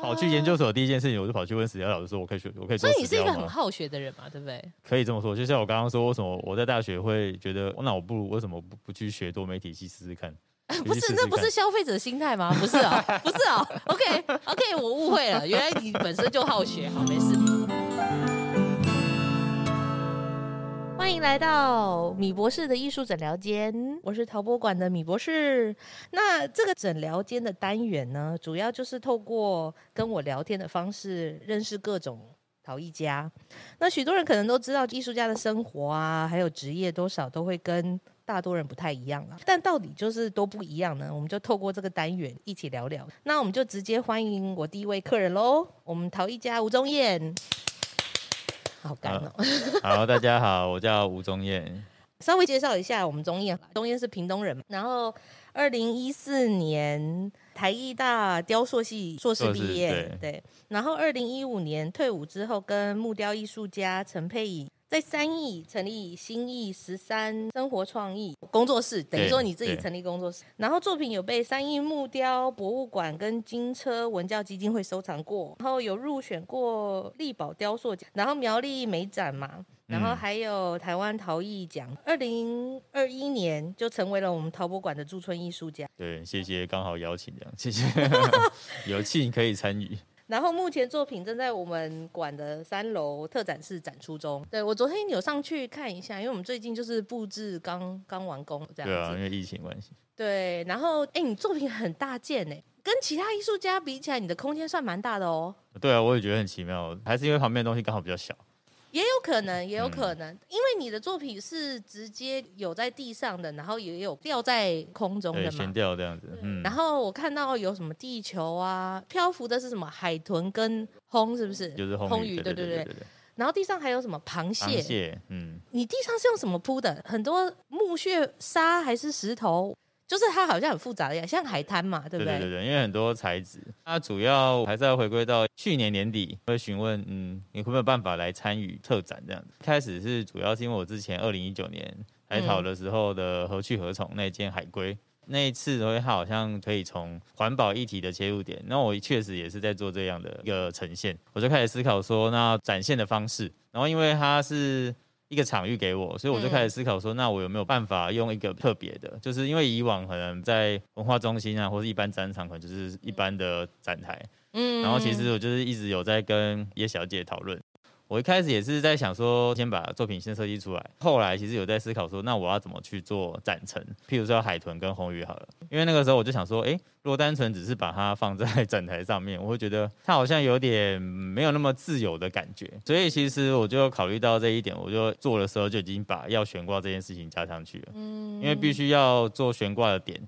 跑去研究所第一件事情，我就跑去问史家老师说：“我可以学，我可以做。”所以你是一个很好学的人嘛，对不对？可以这么说。就像我刚刚说，为什么我在大学会觉得，那我不如为什么不不去学多媒体系试试看？不是，那不是消费者心态吗？不是啊、喔，不是啊、喔。OK，OK，、okay, 我误会了，原来你本身就好学。好，没事。欢迎来到米博士的艺术诊疗间，我是陶博馆的米博士。那这个诊疗间的单元呢，主要就是透过跟我聊天的方式，认识各种陶艺家。那许多人可能都知道，艺术家的生活啊，还有职业，多少都会跟大多人不太一样啊。但到底就是都不一样呢？我们就透过这个单元一起聊聊。那我们就直接欢迎我第一位客人喽，我们陶艺家吴宗彦。好干哦！好，大家好，我叫吴宗彦。稍微介绍一下，我们宗彦，宗彦是屏东人，然后二零一四年台艺大雕塑系硕士毕业，对，对。然后二零一五年退伍之后，跟木雕艺术家陈佩颖。在三义成立新义十三生活创意工作室，等于说你自己成立工作室，然后作品有被三义木雕博物馆跟金车文教基金会收藏过，然后有入选过力宝雕塑奖，然后苗栗美展嘛，然后还有台湾陶艺奖。二零二一年就成为了我们陶博馆的驻村艺术家。对，谢谢，刚好邀请这样，谢谢，有幸可以参与。然后目前作品正在我们馆的三楼特展室展出中。对，我昨天有上去看一下，因为我们最近就是布置刚刚完工这样子。对啊，因为疫情关系。对，然后哎，你作品很大件哎，跟其他艺术家比起来，你的空间算蛮大的哦。对啊，我也觉得很奇妙，还是因为旁边的东西刚好比较小。也有可能，也有可能，嗯、因为你的作品是直接有在地上的，然后也有掉在空中的嘛，悬吊这样子。嗯。然后我看到有什么地球啊，漂浮的是什么海豚跟轰，是不是？就是轰鱼，对对对对。然后地上还有什么螃蟹？螃蟹，嗯。你地上是用什么铺的？很多木屑沙还是石头？就是它好像很复杂的样，像海滩嘛，对不对？对对对，因为很多材质，它主要还是要回归到去年年底会询问，嗯，你会不会有办法来参与特展这样子？开始是主要是因为我之前二零一九年海淘的时候的何去何从那件海龟，嗯、那一次的话，它好像可以从环保议题的切入点，那我确实也是在做这样的一个呈现，我就开始思考说，那展现的方式，然后因为它是。一个场域给我，所以我就开始思考说，那我有没有办法用一个特别的？就是因为以往可能在文化中心啊，或是一般展场，可能就是一般的展台。嗯，然后其实我就是一直有在跟叶小姐讨论。我一开始也是在想说，先把作品先设计出来。后来其实有在思考说，那我要怎么去做展陈？譬如说海豚跟红鱼好了，因为那个时候我就想说，哎，如果单纯只是把它放在 展台上面，我会觉得它好像有点没有那么自由的感觉。所以其实我就考虑到这一点，我就做的时候就已经把要悬挂这件事情加上去了。嗯，因为必须要做悬挂的点。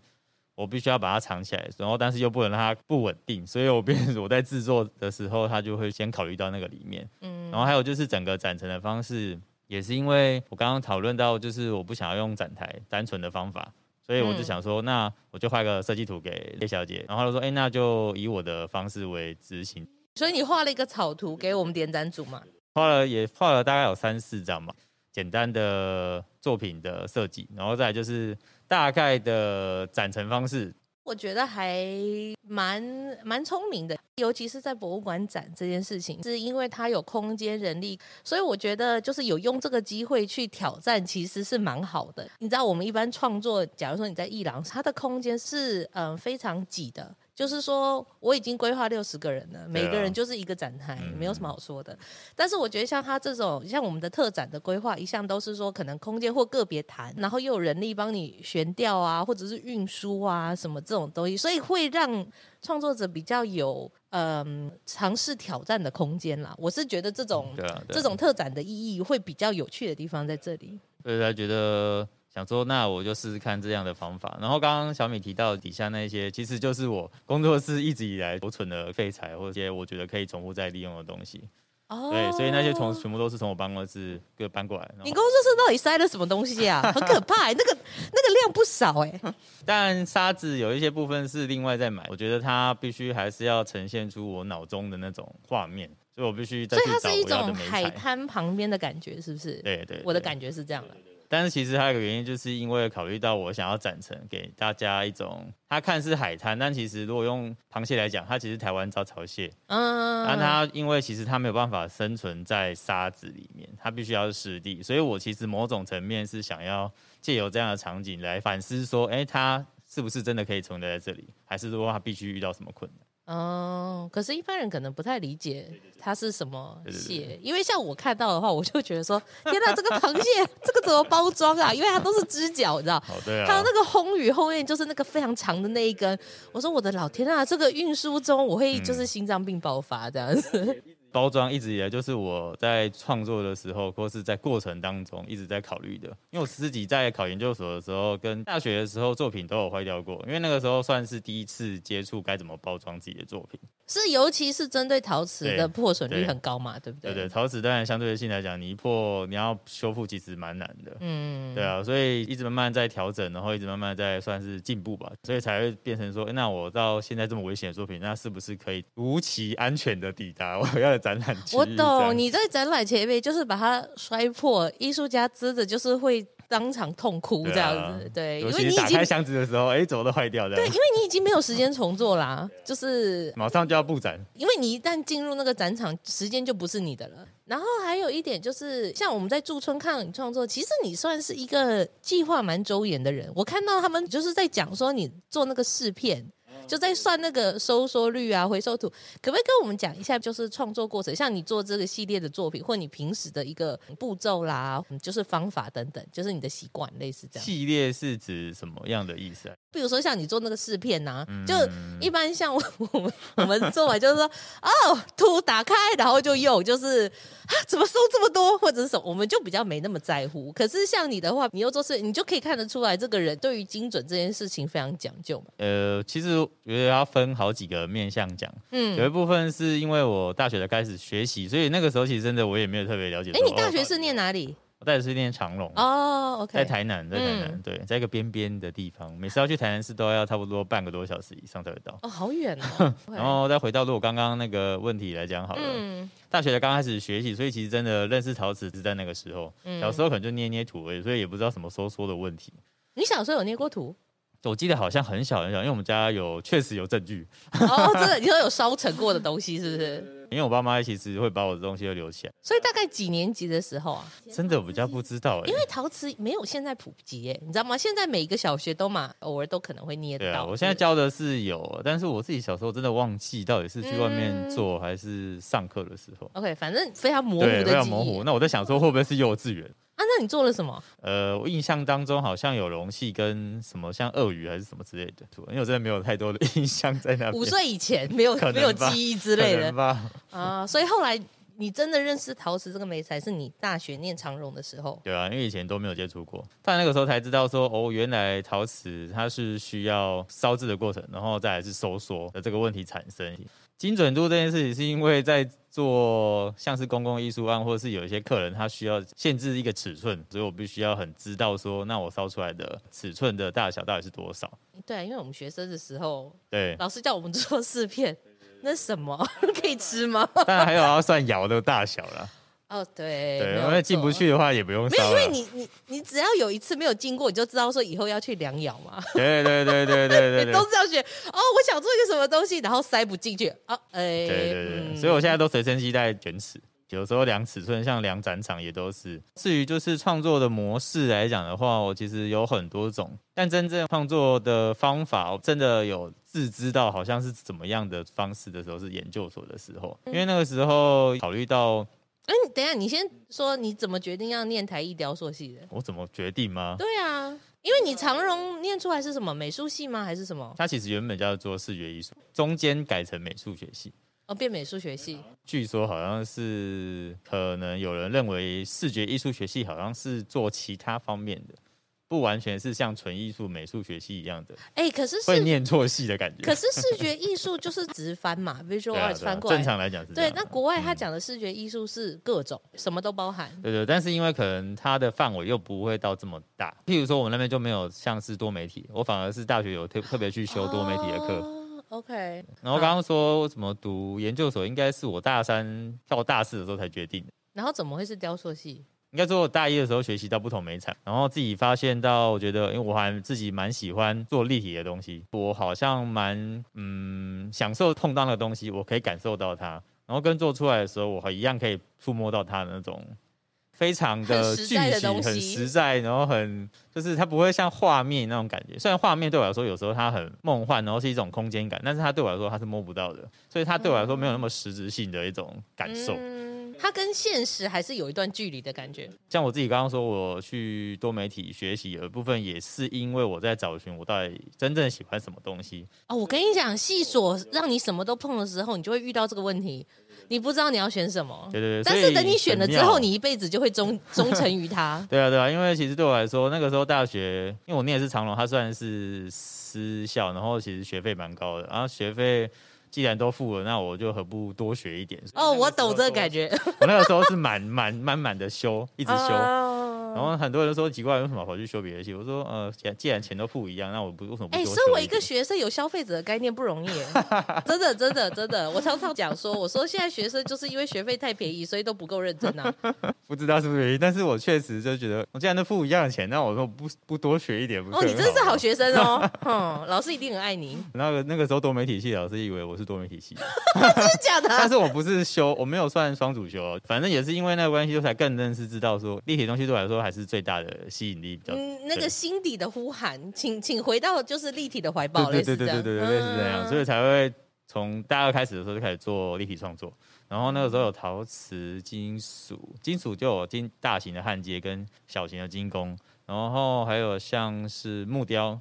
我必须要把它藏起来，然后但是又不能让它不稳定，所以我变 我在制作的时候，它就会先考虑到那个里面。嗯，然后还有就是整个展陈的方式，也是因为我刚刚讨论到，就是我不想要用展台单纯的方法，所以我就想说，那我就画个设计图给叶小姐，然后她说，哎，那就以我的方式为执行。所以你画了一个草图给我们点展组嘛？画了也画了大概有三四张嘛，简单的作品的设计，然后再来就是。大概的展陈方式，我觉得还蛮蛮聪明的，尤其是在博物馆展这件事情，是因为它有空间、人力，所以我觉得就是有用这个机会去挑战，其实是蛮好的。你知道，我们一般创作，假如说你在艺廊，它的空间是嗯、非常挤的。就是说，我已经规划六十个人了，每个人就是一个展台，嗯、没有什么好说的。但是我觉得像他这种，像我们的特展的规划，一向都是说可能空间或个别谈，然后又有人力帮你悬吊啊，或者是运输啊什么这种东西，所以会让创作者比较有嗯尝试挑战的空间啦。我是觉得这种、嗯啊啊、这种特展的意义会比较有趣的地方在这里。所以他觉得。想说，那我就试试看这样的方法。然后刚刚小米提到底下那些，其实就是我工作室一直以来留存的废材，或者一些我觉得可以重复再利用的东西。哦，对，所以那些从全部都是从我办公室给搬过来。你工作室到底塞了什么东西啊？很可怕，那个那个量不少哎。但沙子有一些部分是另外再买，我觉得它必须还是要呈现出我脑中的那种画面，所以我必须。所以它是一种海滩旁边的感觉，是不是？对对，对，我的感觉是这样的。但是其实还有一个原因，就是因为考虑到我想要展成给大家一种，它看似海滩，但其实如果用螃蟹来讲，它其实台湾招潮蟹，嗯，但它因为其实它没有办法生存在沙子里面，它必须要是湿地，所以我其实某种层面是想要借由这样的场景来反思说，哎，它是不是真的可以存在在这里，还是说它必须遇到什么困难？哦，可是，一般人可能不太理解它是什么蟹，因为像我看到的话，我就觉得说，天哪，这个螃蟹，这个怎么包装啊？因为它都是只脚，你知道？哦，对啊。还有那个魟鱼后面就是那个非常长的那一根，我说我的老天啊，这个运输中我会就是心脏病爆发这样子。嗯包装一直以来就是我在创作的时候，或是在过程当中一直在考虑的。因为我自己在考研究所的时候，跟大学的时候作品都有坏掉过。因为那个时候算是第一次接触该怎么包装自己的作品。是，尤其是针对陶瓷的破损率很高嘛，对，对不对？对对，陶瓷当然相对性来讲，你一破你要修复其实蛮难的。嗯，对啊，所以一直慢慢在调整，然后一直慢慢在算是进步吧，所以才会变成说，那我到现在这么危险的作品，那是不是可以如期安全的抵达我要的？展览，我懂你在展览前面就是把它摔破，艺术家真的就是会当场痛哭这样子，对，因为你打开箱子的时候，哎，怎么都坏掉的，对，因为你已经没有时间重做啦，就是 马上就要布展，因为你一旦进入那个展场，时间就不是你的了。然后还有一点就是，像我们在驻村看到你创作，其实你算是一个计划蛮周延的人。我看到他们就是在讲说你做那个试片。就在算那个收缩率啊，回收图，可不可以跟我们讲一下，就是创作过程，像你做这个系列的作品，或你平时的一个步骤啦，就是方法等等，就是你的习惯，类似这样。系列是指什么样的意思啊？比如说像你做那个试片呐、啊，就一般像我们 我们做完就是说，哦，图打开，然后就用，就是啊，怎么收这么多，或者是什么，我们就比较没那么在乎。可是像你的话，你又做事，你就可以看得出来，这个人对于精准这件事情非常讲究嘛。呃，其实。觉得要分好几个面向讲，嗯，有一部分是因为我大学的开始学习，所以那个时候其实真的我也没有特别了解。哎，你大学是念哪里？我大学是念长隆哦，OK，在台南，在台南，嗯、对，在一个边边的地方，每次要去台南市都要差不多半个多小时以上才会到。哦，好远哦。然后再回到如果刚刚那个问题来讲好了，嗯，大学的刚开始学习，所以其实真的认识陶瓷是在那个时候，嗯、小时候可能就捏捏土而已，所以也不知道什么收缩的问题。你小时候有捏过土？我记得好像很小很小，因为我们家有确实有证据。哦，真的，你说有烧成过的东西是不是？因为我爸妈其实会把我的东西都留起来。所以大概几年级的时候啊？真的我比较不知道哎。因为陶瓷没有现在普及哎，你知道吗？现在每一个小学都嘛，偶尔都可能会捏得到。对啊，我现在教的是有，但是我自己小时候真的忘记到底是去外面做还是上课的时候。OK，反正非常模糊的。非常模糊。那我在想说，会不会是幼稚园？啊，那你做了什么？呃，我印象当中好像有容器跟什么像鳄鱼还是什么之类的，因为我真的没有太多的 印象在那。五岁以前没有没有记忆之类的啊、呃，所以后来你真的认识陶瓷这个媒材是你大学念长荣的时候。对啊，因为以前都没有接触过，但那个时候才知道说哦，原来陶瓷它是需要烧制的过程，然后再来是收缩的这个问题产生。精准度这件事情是因为在做像是公共艺术案，或者是有一些客人他需要限制一个尺寸，所以我必须要很知道说，那我烧出来的尺寸的大小到底是多少？对，因为我们学生的时候，对老师叫我们做四片，那什么 可以吃吗？当然还有要算窑的大小了。哦，对，对，因为进不去的话也不用烧。没有，因为你你你只要有一次没有经过，你就知道说以后要去量窑嘛。对对对对对对，都是要学。哦，我想做一个什么东西，然后塞不进去。啊，哎，对对对，嗯、所以我现在都随身携带卷尺，有时候量尺寸，像量展场也都是。至于就是创作的模式来讲的话，我其实有很多种，但真正创作的方法，我真的有自知道好像是怎么样的方式的时候，是研究所的时候，因为那个时候考虑到。哎，你等一下，你先说你怎么决定要念台艺雕塑系的？我怎么决定吗？对啊，因为你长荣念出来是什么美术系吗？还是什么？它其实原本叫做视觉艺术，中间改成美术学系。哦，变美术学系。据说好像是可能有人认为视觉艺术学系好像是做其他方面的。不完全是像纯艺术美术学系一样的，哎、欸，可是会念错系的感觉。可是视觉艺术就是直翻嘛，visual arts 翻过来。正常来讲是。对，那国外他讲的视觉艺术是各种，嗯、什么都包含。对对，但是因为可能它的范围又不会到这么大，譬如说我们那边就没有像是多媒体，我反而是大学有特特别去修多媒体的课。哦、OK。然后刚刚说怎么读研究所，应该是我大三到大四的时候才决定的。然后怎么会是雕塑系？应该说我大一的时候学习到不同媒材，然后自己发现到，我觉得因为我还自己蛮喜欢做立体的东西，我好像蛮嗯享受碰到那个东西，我可以感受到它，然后跟做出来的时候，我还一样可以触摸到它的那种。非常的具体，很实在，然后很就是它不会像画面那种感觉。虽然画面对我来说有时候它很梦幻，然后是一种空间感，但是它对我来说它是摸不到的，所以它对我来说没有那么实质性的一种感受。嗯，它跟现实还是有一段距离的感觉。像我自己刚刚说，我去多媒体学习有一部分也是因为我在找寻我到底真正喜欢什么东西。哦，我跟你讲，细所让你什么都碰的时候，你就会遇到这个问题。你不知道你要选什么，对对对。但是等你选了之后，你一辈子就会忠 忠诚于他。对啊对啊，因为其实对我来说，那个时候大学，因为我念的是长隆，它虽然是私校，然后其实学费蛮高的。然后学费既然都付了，那我就何不多学一点？哦，我懂这个感觉。我那个时候是满满满满的修，一直修。Uh 然后很多人说奇怪，为什么跑去修别的系？我说呃，既然钱都付一样，那我不为什么不？哎，身为一个学生，有消费者的概念不容易，真的真的真的。我常常讲说，我说现在学生就是因为学费太便宜，所以都不够认真啊。不知道是不是原因，但是我确实就觉得，我既然都付一样的钱，那我说不不多学一点不？哦，你真是好学生哦，嗯，老师一定很爱你。那个那个时候多媒体系老师以为我是多媒体系，真的假的？但是我不是修，我没有算双主修，反正也是因为那个关系，我才更认识知道说立体东西对我来说还是最大的。吸引力比较，嗯，那个心底的呼喊，请请回到就是立体的怀抱，对对对对对对，类似这样，所以才会从大二开始的时候就开始做立体创作，然后那个时候有陶瓷、金属，金属就有金大型的焊接跟小型的精工，然后还有像是木雕。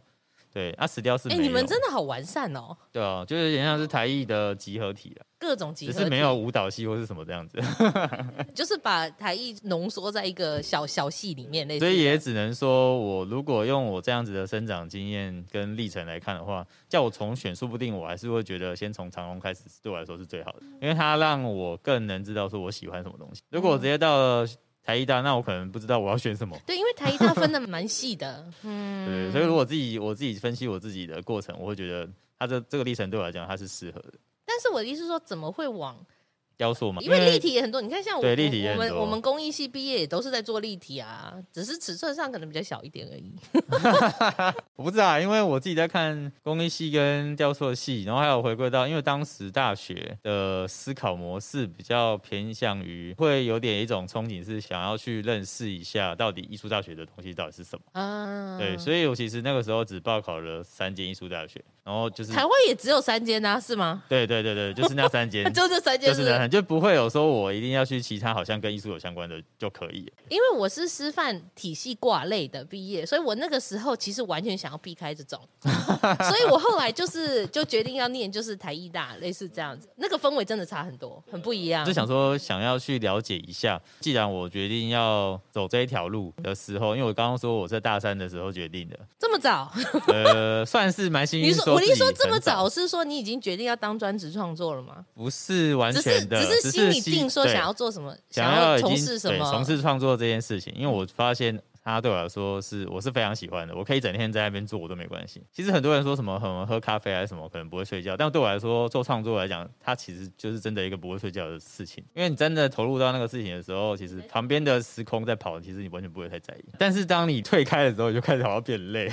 对，啊，死掉是哎、欸，你们真的好完善哦。对啊，就是有点像是台艺的集合体了，各种集合体，只是没有舞蹈系或是什么这样子，就是把台艺浓缩在一个小小戏里面，所以也只能说，我如果用我这样子的生长经验跟历程来看的话，叫我重选，说不定我还是会觉得先从长荣开始，对我来说是最好的，因为它让我更能知道说我喜欢什么东西。如果我直接到了。台一大，那我可能不知道我要选什么。对，因为台一大分的蛮细的，嗯，对，所以如果自己我自己分析我自己的过程，我会觉得它这这个历程对我来讲它是适合的。但是我的意思是说，怎么会往？雕塑嘛，因为立体也很多。你看，像我对立体我们我们工艺系毕业也都是在做立体啊，只是尺寸上可能比较小一点而已。我不知道啊，因为我自己在看工艺系跟雕塑系，然后还有回归到，因为当时大学的思考模式比较偏向于会有点一种憧憬，是想要去认识一下到底艺术大学的东西到底是什么啊？对，所以我其实那个时候只报考了三间艺术大学，然后就是台湾也只有三间啊，是吗？对对对对，就是那三间，就这三间，就是的。就不会有说我一定要去其他好像跟艺术有相关的就可以，因为我是师范体系挂类的毕业，所以我那个时候其实完全想要避开这种，所以我后来就是就决定要念就是台艺大类似这样子，那个氛围真的差很多，很不一样。就想说想要去了解一下，既然我决定要走这一条路的时候，因为我刚刚说我在大三的时候决定的，这么早？呃，算是蛮幸运。你说我一说这么早，是说你已经决定要当专职创作了吗？不是完全的。只是心里定说想要做什么，想要从事什么，从事创作这件事情。因为我发现它对我来说是我是非常喜欢的，我可以整天在那边做我都没关系。其实很多人说什么很喝咖啡还是什么可能不会睡觉，但对我来说做创作来讲，它其实就是真的一个不会睡觉的事情。因为你真的投入到那个事情的时候，其实旁边的时空在跑，其实你完全不会太在意。但是当你退开的时候，你就开始好像变累。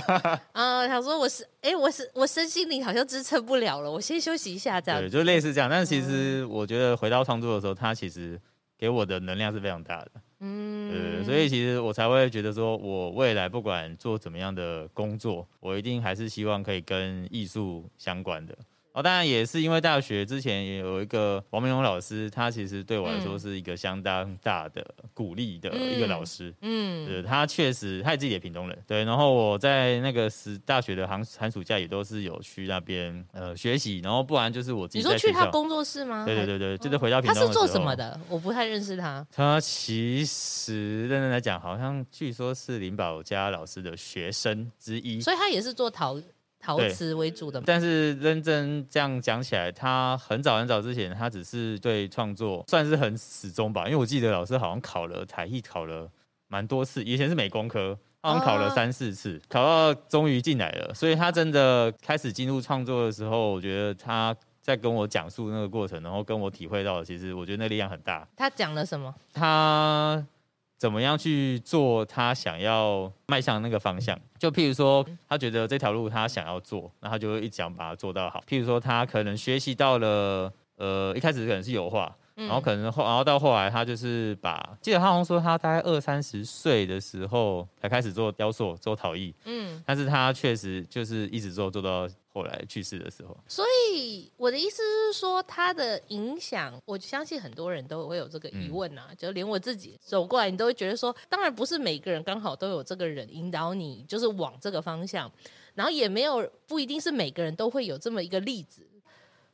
啊，想说我是哎，我是我身心灵好像支撑不了了，我先休息一下这样。对，就类似这样。但其实我觉得回到创作的时候，它其实。给我的能量是非常大的，嗯，所以其实我才会觉得说，我未来不管做怎么样的工作，我一定还是希望可以跟艺术相关的。哦，当然也是因为大学之前也有一个王明荣老师，他其实对我来说是一个相当大的鼓励的一个老师。嗯，对，他确实他也自己也屏东人，对。然后我在那个时大学的寒寒暑假也都是有去那边呃学习，然后不然就是我自己。你说去他工作室吗？对对对对，就是回到屏东。他是做什么的？我不太认识他。他其实认真来讲，好像据说是林宝嘉老师的学生之一，所以他也是做陶。陶瓷为主的，但是认真这样讲起来，他很早很早之前，他只是对创作算是很始终吧。因为我记得老师好像考了才艺，考了蛮多次，以前是美工科，好像考了三四次，啊、考到终于进来了。所以他真的开始进入创作的时候，我觉得他在跟我讲述那个过程，然后跟我体会到，其实我觉得那力量很大。他讲了什么？他。怎么样去做他想要迈向那个方向。就譬如说，他觉得这条路他想要做，那他就会一直想把它做到好。譬如说，他可能学习到了，呃，一开始可能是油画。然后可能后，然后到后来，他就是把，记得他好像说他大概二三十岁的时候才开始做雕塑、做陶艺，嗯，但是他确实就是一直做做到后来去世的时候。所以我的意思是说，他的影响，我相信很多人都会有这个疑问啊，嗯、就连我自己走过来，你都会觉得说，当然不是每个人刚好都有这个人引导你，就是往这个方向，然后也没有不一定是每个人都会有这么一个例子。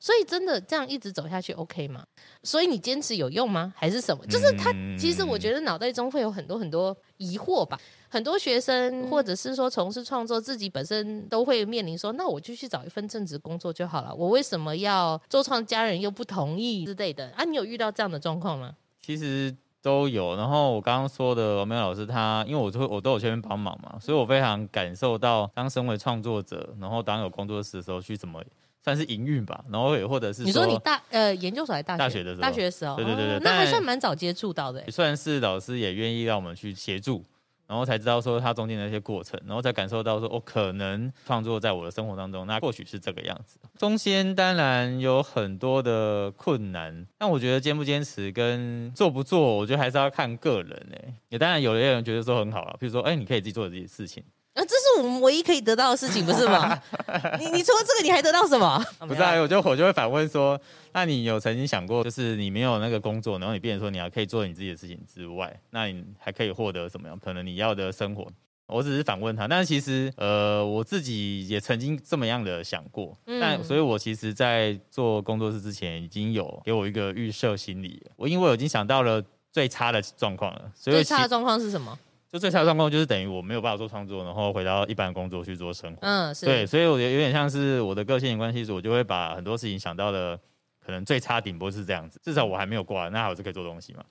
所以真的这样一直走下去 OK 吗？所以你坚持有用吗？还是什么？就是他其实我觉得脑袋中会有很多很多疑惑吧。很多学生或者是说从事创作，自己本身都会面临说，那我就去找一份正职工作就好了。我为什么要做创？家人又不同意之类的啊？你有遇到这样的状况吗？其实都有。然后我刚刚说的王苗老师，他因为我都我都有去那边帮忙嘛，所以我非常感受到当身为创作者，然后当有工作室的时候去怎么。算是营运吧，然后也或者是说你说你大呃研究所还是大学？大学的时候，大学的时候，对对对对，哦、那还算蛮早接触到的。算是老师也愿意让我们去协助，然后才知道说它中间的一些过程，然后才感受到说，哦、可能创作在我的生活当中，那或许是这个样子。中间当然有很多的困难，但我觉得坚不坚持跟做不做，我觉得还是要看个人哎。也当然有的人觉得说很好了，比如说哎，你可以自己做自己的事情。啊，这是我们唯一可以得到的事情，不是吗？你你除了这个，你还得到什么？不是啊，我就我就会反问说，那你有曾经想过，就是你没有那个工作，然后你变成说你还可以做你自己的事情之外，那你还可以获得什么样？可能你要的生活？我只是反问他，但是其实呃，我自己也曾经这么样的想过，嗯、但所以，我其实，在做工作室之前，已经有给我一个预设心理，我因为我已经想到了最差的状况了，所以最差的状况是什么？就最差的状况就是等于我没有办法做创作，然后回到一般工作去做生活。嗯，是。对，所以我觉得有点像是我的个性的关系，是我就会把很多事情想到了可能最差顶多是这样子，至少我还没有挂，那我就可以做东西嘛。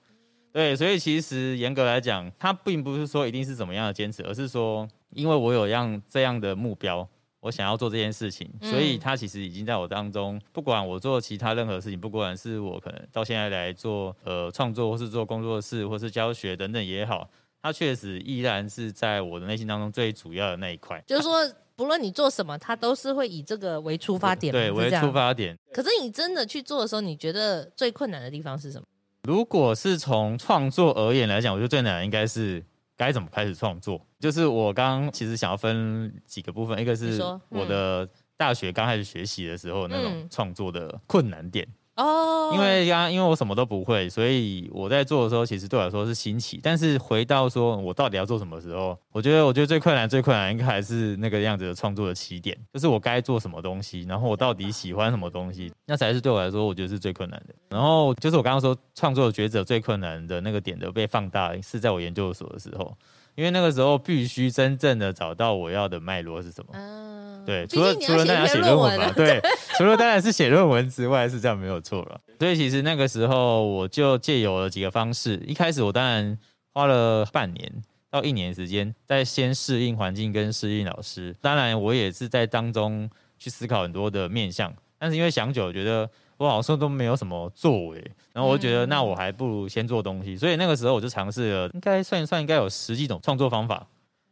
对，所以其实严格来讲，它并不是说一定是怎么样的坚持，而是说因为我有样这样的目标，我想要做这件事情，所以它其实已经在我当中，不管我做其他任何事情，不管是我可能到现在来做呃创作，或是做工作室，或是教学等等也好。它确实依然是在我的内心当中最主要的那一块，就是说，不论你做什么，它都是会以这个为出发点，对，为出发点。可是你真的去做的时候，你觉得最困难的地方是什么？如果是从创作而言来讲，我觉得最难的应该是该怎么开始创作。就是我刚刚其实想要分几个部分，一个是我的大学刚开始学习的时候那种创作的困难点。哦，因为刚刚因为我什么都不会，所以我在做的时候，其实对我来说是新奇。但是回到说我到底要做什么时候，我觉得我觉得最困难最困难应该还是那个样子的创作的起点，就是我该做什么东西，然后我到底喜欢什么东西，那才是对我来说我觉得是最困难的。然后就是我刚刚说创作的抉择最困难的那个点的被放大，是在我研究所的时候。因为那个时候必须真正的找到我要的脉络是什么。嗯，对，除了除了大家写论文嘛，对，除了当然是写论文之外，是这样没有错了。所以其实那个时候我就借由了几个方式，一开始我当然花了半年到一年时间，在先适应环境跟适应老师。当然我也是在当中去思考很多的面向，但是因为想久，觉得。我好像都没有什么作为，然后我就觉得那我还不如先做东西，所以那个时候我就尝试了，应该算一算，应该有十几种创作方法，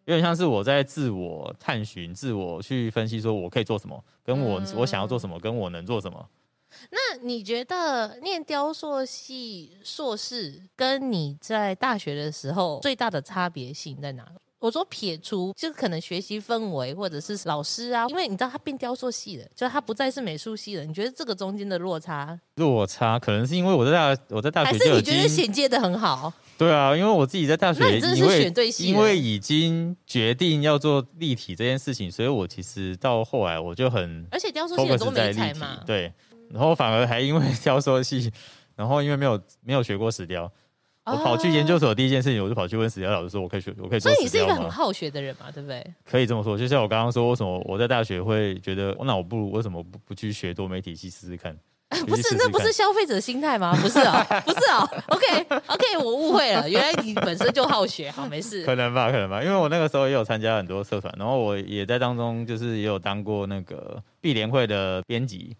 有点像是我在自我探寻、自我去分析，说我可以做什么，跟我我想要做什么，跟我能做什么。那你觉得念雕塑系硕士跟你在大学的时候最大的差别性在哪里？我说撇除，就可能学习氛围或者是老师啊，因为你知道他变雕塑系了，就他不再是美术系了。你觉得这个中间的落差？落差可能是因为我在大我在大学，还是你觉得衔接的很好？对啊，因为我自己在大学，那你真的是选对系，因为已经决定要做立体这件事情，所以我其实到后来我就很，而且雕塑系很多美材嘛，对，然后反而还因为 雕塑系，然后因为没有没有学过石雕。我跑去研究所的第一件事情，我就跑去问石雕老师说：“我可以学，我可以学。”所以你是一个很好学的人嘛，对不对？可以这么说。就像我刚刚说，为什么我在大学会觉得，那我不如为什么不不去学多媒体系试试看？不是，那不是消费者心态吗？不是啊、哦，不是啊、哦。OK，OK，、okay, okay, 我误会了，原来你本身就好学。好，没事。可能吧，可能吧，因为我那个时候也有参加很多社团，然后我也在当中就是也有当过那个毕联会的编辑。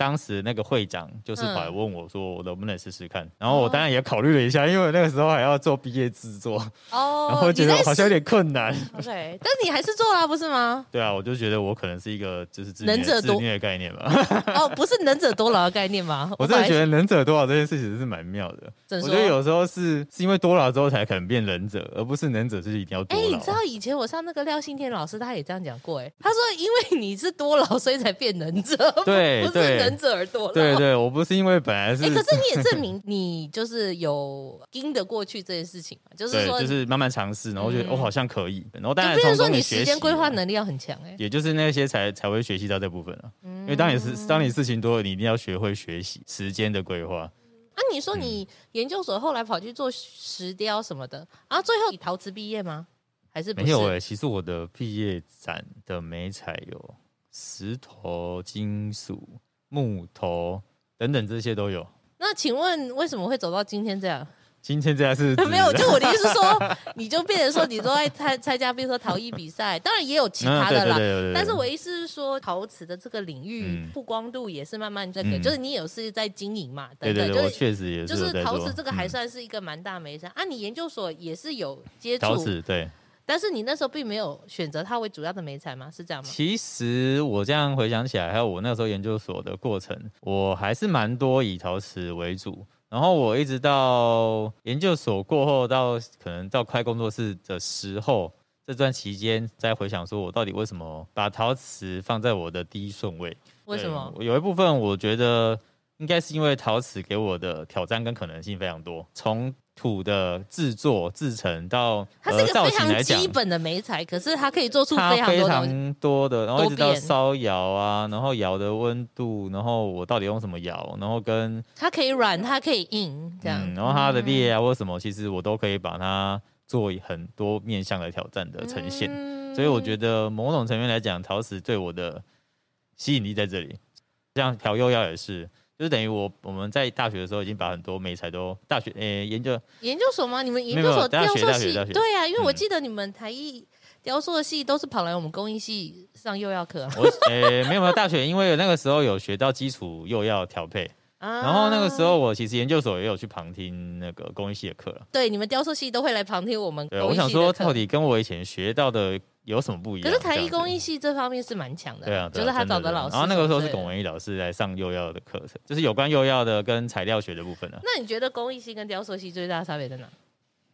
当时那个会长就是跑来问我说，我能不能试试看？然后我当然也考虑了一下，因为那个时候还要做毕业制作，哦，然后觉得好像有点困难。OK，但是你还是做了，不是吗？对啊，我就觉得我可能是一个就是自能者多虐的概念吧。哦，不是能者多劳的概念吗？我真的觉得能者多劳这件事情是蛮妙的。我觉得有时候是是因为多劳之后才可能变能者，而不是能者是一定要多劳。哎，你知道以前我上那个廖信天老师他也这样讲过，哎，他说因为你是多劳，所以才变能者，对，不是能者而多劳。对对，我不是因为本来是，哎，可是你也 证明你就是有经得过去这件事情嘛，就是说就是慢慢尝试，然后觉得我好像可以，然后当然变成说你时间规划能力要很强，哎，也就是那些才才会学习到这部分了。因为当你是当你事情多了，你一定要学会学习时间的规划。啊，你说你研究所后来跑去做石雕什么的，啊，最后以陶瓷毕业吗？还是，没有哎、欸？其实我的毕业展的美彩有石头、金属、木头等等这些都有。那请问为什么会走到今天这样？今天这样是 没有，就我的意思是说，你就变成说你都在参参加，比如说陶艺比赛，当然也有其他的啦。但是我意思是说，陶瓷的这个领域曝光度也是慢慢这个，就是你有是在经营嘛，对不对？就是确实也是。就是陶瓷这个还算是一个蛮大媒材啊。你研究所也是有接触陶瓷，对。但是你那时候并没有选择它为主要的媒材吗？是这样吗？其实我这样回想起来，还有我那时候研究所的过程，我还是蛮多以陶瓷为主。然后我一直到研究所过后，到可能到开工作室的时候，这段期间再回想，说我到底为什么把陶瓷放在我的第一顺位？为什么？有一部分我觉得应该是因为陶瓷给我的挑战跟可能性非常多，从土的制作制成到它是一个非常基本的媒材，可是它可以做出非常多非常多的，然后一直到烧窑啊，然后窑的温度，然后我到底用什么窑，然后跟它可以软，它可以硬，这样，嗯、然后它的裂啊或什么，其实我都可以把它做很多面向的挑战的呈现，嗯、所以我觉得某种层面来讲，陶瓷对我的吸引力在这里，像调釉药也是。就是等于我我们在大学的时候已经把很多美材都大学诶、欸、研究研究所吗？你们研究所雕塑系对呀、啊，因为我记得你们台艺雕塑系都是跑来我们工艺系上釉药课。我诶、欸、没有没有大学，因为那个时候有学到基础釉药调配，啊、然后那个时候我其实研究所也有去旁听那个工艺系的课了。对，你们雕塑系都会来旁听我们。对，我想说到底跟我以前学到的。有什么不一样？可是台艺工艺系这方面是蛮强的，对啊，就是他找的老师。然后那个时候是龚文义老师来上幼药的课程，就是有关幼药的跟材料学的部分呢。那你觉得工艺系跟雕塑系最大的差别在哪？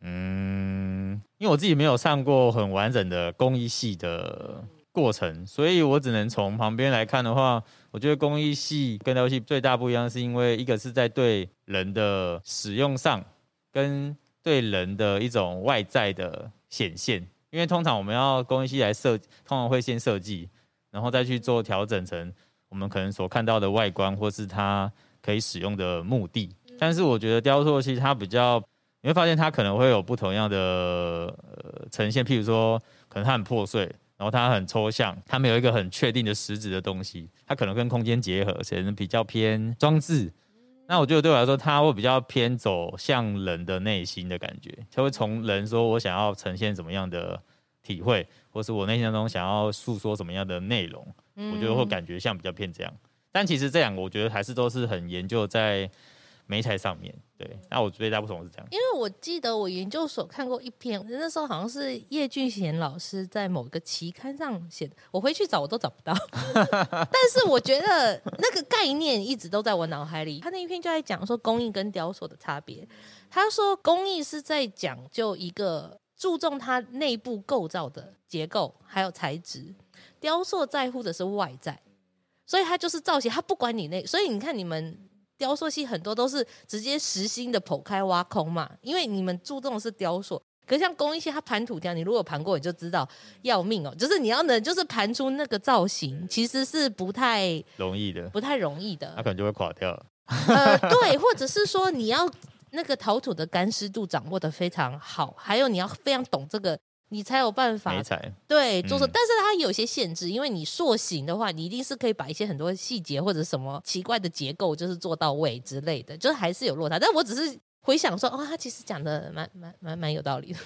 嗯，因为我自己没有上过很完整的工艺系的过程，所以我只能从旁边来看的话，我觉得工艺系跟雕塑系最大不一样，是因为一个是在对人的使用上，跟对人的一种外在的显现。因为通常我们要工艺系来设，通常会先设计，然后再去做调整成我们可能所看到的外观，或是它可以使用的目的。但是我觉得雕塑系它比较，你会发现它可能会有不同样的呃呈现，譬如说可能它很破碎，然后它很抽象，它没有一个很确定的实质的东西，它可能跟空间结合，可能比较偏装置。那我觉得对我来说，他会比较偏走向人的内心的感觉，他会从人说我想要呈现什么样的体会，或是我内心当中想要诉说什么样的内容，我觉得会感觉像比较偏这样。但其实这两个，我觉得还是都是很研究在。媒材上面，对，那我最大不同是这样，因为我记得我研究所看过一篇，那时候好像是叶俊贤老师在某个期刊上写的，我回去找我都找不到，但是我觉得那个概念一直都在我脑海里。他那一篇就在讲说工艺跟雕塑的差别，他说工艺是在讲究一个注重它内部构造的结构还有材质，雕塑在乎的是外在，所以它就是造型，它不管你那，所以你看你们。雕塑系很多都是直接实心的剖开挖空嘛，因为你们注重的是雕塑。可是像工艺系，它盘土雕，你如果盘过，你就知道要命哦。就是你要能，就是盘出那个造型，其实是不太容易的，不太容易的。它可能就会垮掉。呃，对，或者是说你要那个陶土的干湿度掌握的非常好，还有你要非常懂这个。你才有办法才对做出，嗯、但是它有些限制，因为你塑形的话，你一定是可以把一些很多细节或者什么奇怪的结构，就是做到位之类的，就是还是有落差。但我只是回想说，哦，他其实讲的蛮蛮蛮蛮有道理的。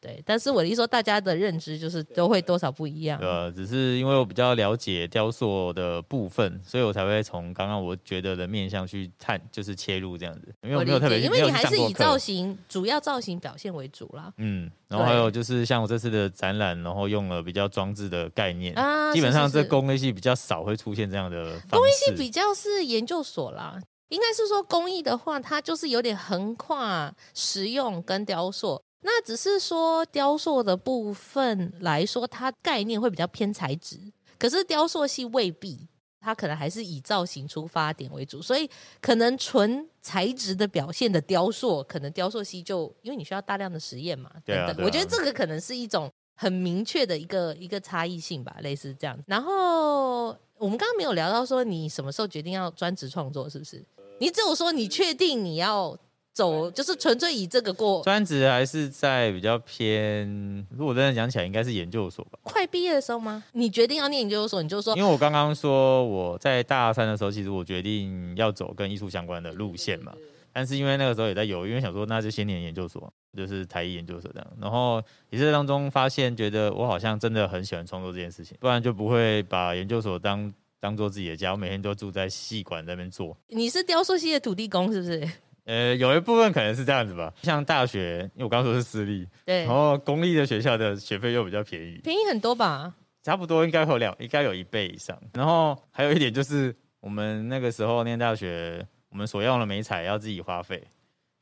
对，但是我的意思说，大家的认知就是都会多少不一样。呃，只是因为我比较了解雕塑的部分，所以我才会从刚刚我觉得的面向去探，就是切入这样子。因为我没有特别，因为你还是以造型主要造型表现为主啦。嗯，然后还有就是像我这次的展览，然后用了比较装置的概念啊，基本上这工艺系比较少会出现这样的。工艺系比较是研究所啦，应该是说工艺的话，它就是有点横跨实用跟雕塑。那只是说雕塑的部分来说，它概念会比较偏材质，可是雕塑系未必，它可能还是以造型出发点为主，所以可能纯材质的表现的雕塑，可能雕塑系就因为你需要大量的实验嘛，等等，对啊，我觉得这个可能是一种很明确的一个一个差异性吧，类似这样。然后我们刚刚没有聊到说你什么时候决定要专职创作，是不是？你只有说你确定你要。走就是纯粹以这个过专职，还是在比较偏？如果真的讲起来，应该是研究所吧。快毕业的时候吗？你决定要念研究所，你就说，因为我刚刚说我在大三的时候，其实我决定要走跟艺术相关的路线嘛。但是因为那个时候也在犹豫，因为想说那就先念研究所，就是台艺研究所这样。然后也是当中发现，觉得我好像真的很喜欢创作这件事情，不然就不会把研究所当当做自己的家。我每天都住在戏馆那边做。你是雕塑系的土地公是不是？呃，有一部分可能是这样子吧，像大学，因为我刚刚说是私立，对，然后公立的学校的学费又比较便宜，便宜很多吧？差不多应该会有两，应该有一倍以上。然后还有一点就是，我们那个时候念大学，我们所用的美彩要自己花费。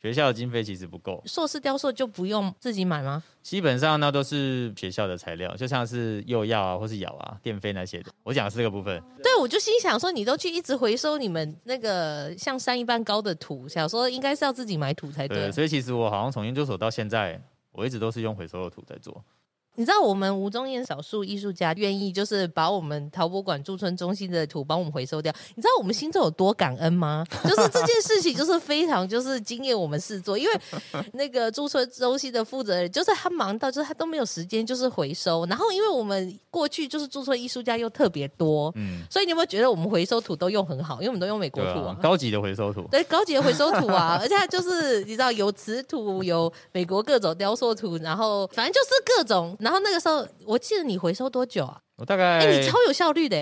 学校的经费其实不够，硕士雕塑就不用自己买吗？基本上那都是学校的材料，就像是釉药啊，或是窑啊，电费那些的。我讲的是这个部分。对，我就心想说，你都去一直回收你们那个像山一般高的土，想说应该是要自己买土才对。对，所以其实我好像从研究所到现在，我一直都是用回收的土在做。你知道我们吴宗彦少数艺术家愿意就是把我们陶博馆驻村中心的土帮我们回收掉，你知道我们心中有多感恩吗？就是这件事情就是非常就是惊艳我们事做，因为那个驻村中心的负责人就是他忙到就是他都没有时间就是回收，然后因为我们过去就是驻村艺术家又特别多，嗯，所以你有没有觉得我们回收土都用很好？因为我们都用美国土啊，啊，高级的回收土，对，高级的回收土啊，而且就是你知道有瓷土，有美国各种雕塑土，然后反正就是各种。然后那个时候，我记得你回收多久啊？我大概哎，你超有效率的，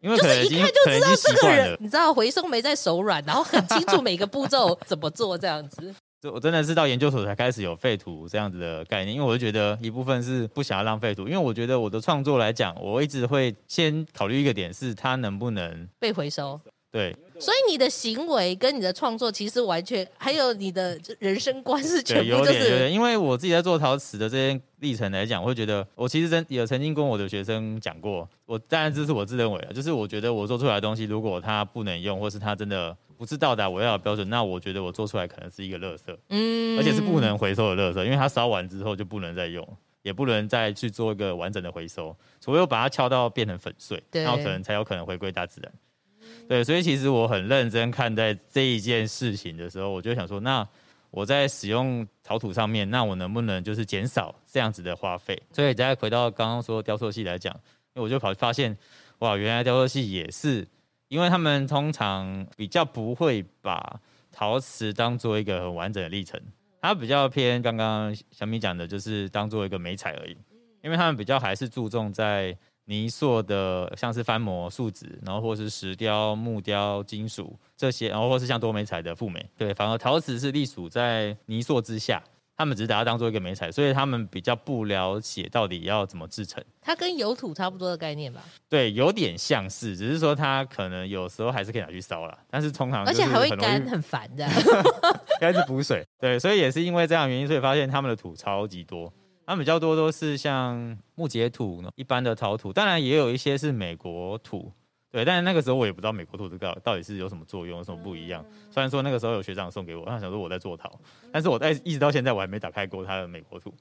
因为就是一看就知道这个人，你知道回收没在手软，然后很清楚每个步骤怎么做这样子。就我真的是到研究所才开始有废土这样子的概念，因为我就觉得一部分是不想要浪费土，因为我觉得我的创作来讲，我一直会先考虑一个点是它能不能被回收。对，所以你的行为跟你的创作其实完全，还有你的人生观是全部就是。对，有点，因为我自己在做陶瓷的这些历程来讲，我会觉得我其实真有曾经跟我的学生讲过，我当然这是我自认为的，就是我觉得我做出来的东西，如果它不能用，或是它真的不是到达我要的标准，那我觉得我做出来可能是一个垃圾，嗯，而且是不能回收的垃圾，因为它烧完之后就不能再用，也不能再去做一个完整的回收，除非我把它敲到变成粉碎，然后可能才有可能回归大自然。对，所以其实我很认真看待这一件事情的时候，我就想说，那我在使用陶土上面，那我能不能就是减少这样子的花费？所以再回到刚刚说雕塑系来讲，因为我就跑发现，哇，原来雕塑系也是，因为他们通常比较不会把陶瓷当做一个很完整的历程，它比较偏刚刚小米讲的，就是当做一个美彩而已，因为他们比较还是注重在。泥塑的像是翻模、树脂，然后或是石雕、木雕、金属这些，然后或是像多媒彩的复美，对，反而陶瓷是隶属在泥塑之下，他们只是把它当做一个媒彩，所以他们比较不了解到底要怎么制成。它跟油土差不多的概念吧？对，有点像是，只是说它可能有时候还是可以拿去烧了，但是通常而且还会干，很烦的，该是补水。对，所以也是因为这样原因，所以发现他们的土超级多。它比较多都是像木结土呢，一般的陶土，当然也有一些是美国土，对。但是那个时候我也不知道美国土这个到底是有什么作用，有什么不一样。虽然说那个时候有学长送给我，他想说我在做陶，但是我在一直到现在我还没打开过他的美国土，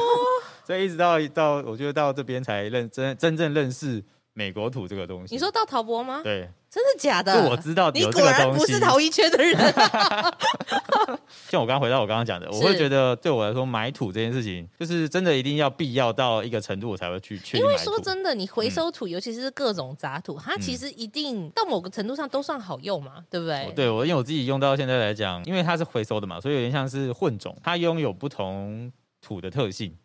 所以一直到到我觉得到这边才认真真正认识美国土这个东西。你说到陶博吗？对，真的假的？就我知道有这个东西。你果然不是陶艺圈的人。像我刚刚回到我刚刚讲的，我会觉得对我来说买土这件事情，就是真的一定要必要到一个程度，我才会去确定。因为说真的，你回收土，嗯、尤其是各种杂土，它其实一定到某个程度上都算好用嘛，对不对？对，我因为我自己用到现在来讲，因为它是回收的嘛，所以有点像是混种，它拥有不同土的特性。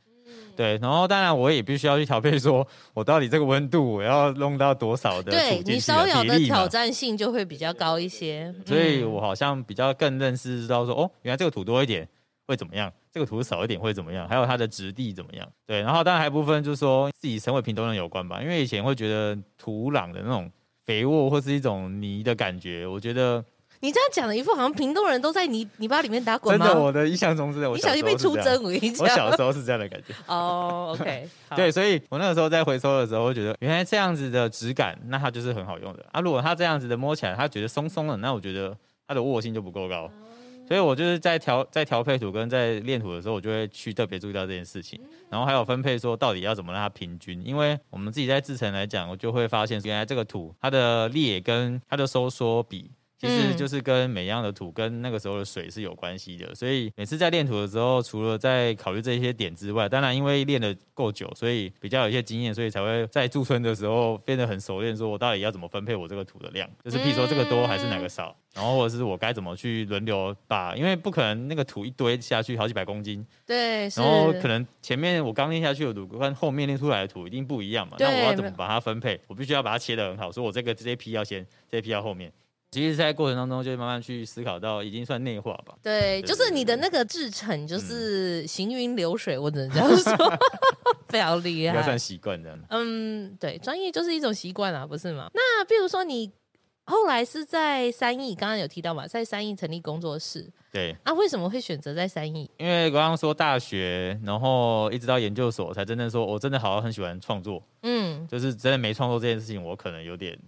对，然后当然我也必须要去调配，说我到底这个温度我要弄到多少的土，对，你稍有的挑战性就会比较高一些。所以我好像比较更认识到说，哦，原来这个土多一点会怎么样，这个土少一点会怎么样，还有它的质地怎么样。对，然后当然还有部分就是说自己身为平东人有关吧，因为以前会觉得土壤的那种肥沃或是一种泥的感觉，我觉得。你这样讲的一副好像屏东人都在泥泥巴里面打滚吗？真的，我的印象中是这样。你小心被出征，我跟你讲。我小时候是这样的感觉。哦、oh,，OK，对，所以我那个时候在回收的时候，会觉得原来这样子的质感，那它就是很好用的啊。如果它这样子的摸起来，它觉得松松的，那我觉得它的握性就不够高。所以我就是在调在调配土跟在练土的时候，我就会去特别注意到这件事情。然后还有分配说到底要怎么让它平均，因为我们自己在制成来讲，我就会发现原来这个土它的裂跟它的收缩比。其实就是跟每样的土跟那个时候的水是有关系的，所以每次在练土的时候，除了在考虑这些点之外，当然因为练的够久，所以比较有一些经验，所以才会在驻村的时候变得很熟练，说我到底要怎么分配我这个土的量，就是譬如说这个多还是哪个少，然后或者是我该怎么去轮流把，因为不可能那个土一堆下去好几百公斤，对，然后可能前面我刚练下去的土跟后面练出来的土一定不一样嘛，那我要怎么把它分配？我必须要把它切得很好，所以我这个这一批要先，这一批要后面。其实，在过程当中，就会慢慢去思考到，已经算内化吧。对，就是你的那个制程，就是行云流水，我只能这样说，非常厉害。要算习惯这样。嗯，对，专业就是一种习惯啊，不是吗？那比如说，你后来是在三义，刚刚有提到嘛，在三义成立工作室。对。啊，为什么会选择在三义？因为刚刚说大学，然后一直到研究所，才真正说我真的好像很喜欢创作。嗯。就是真的没创作这件事情，我可能有点。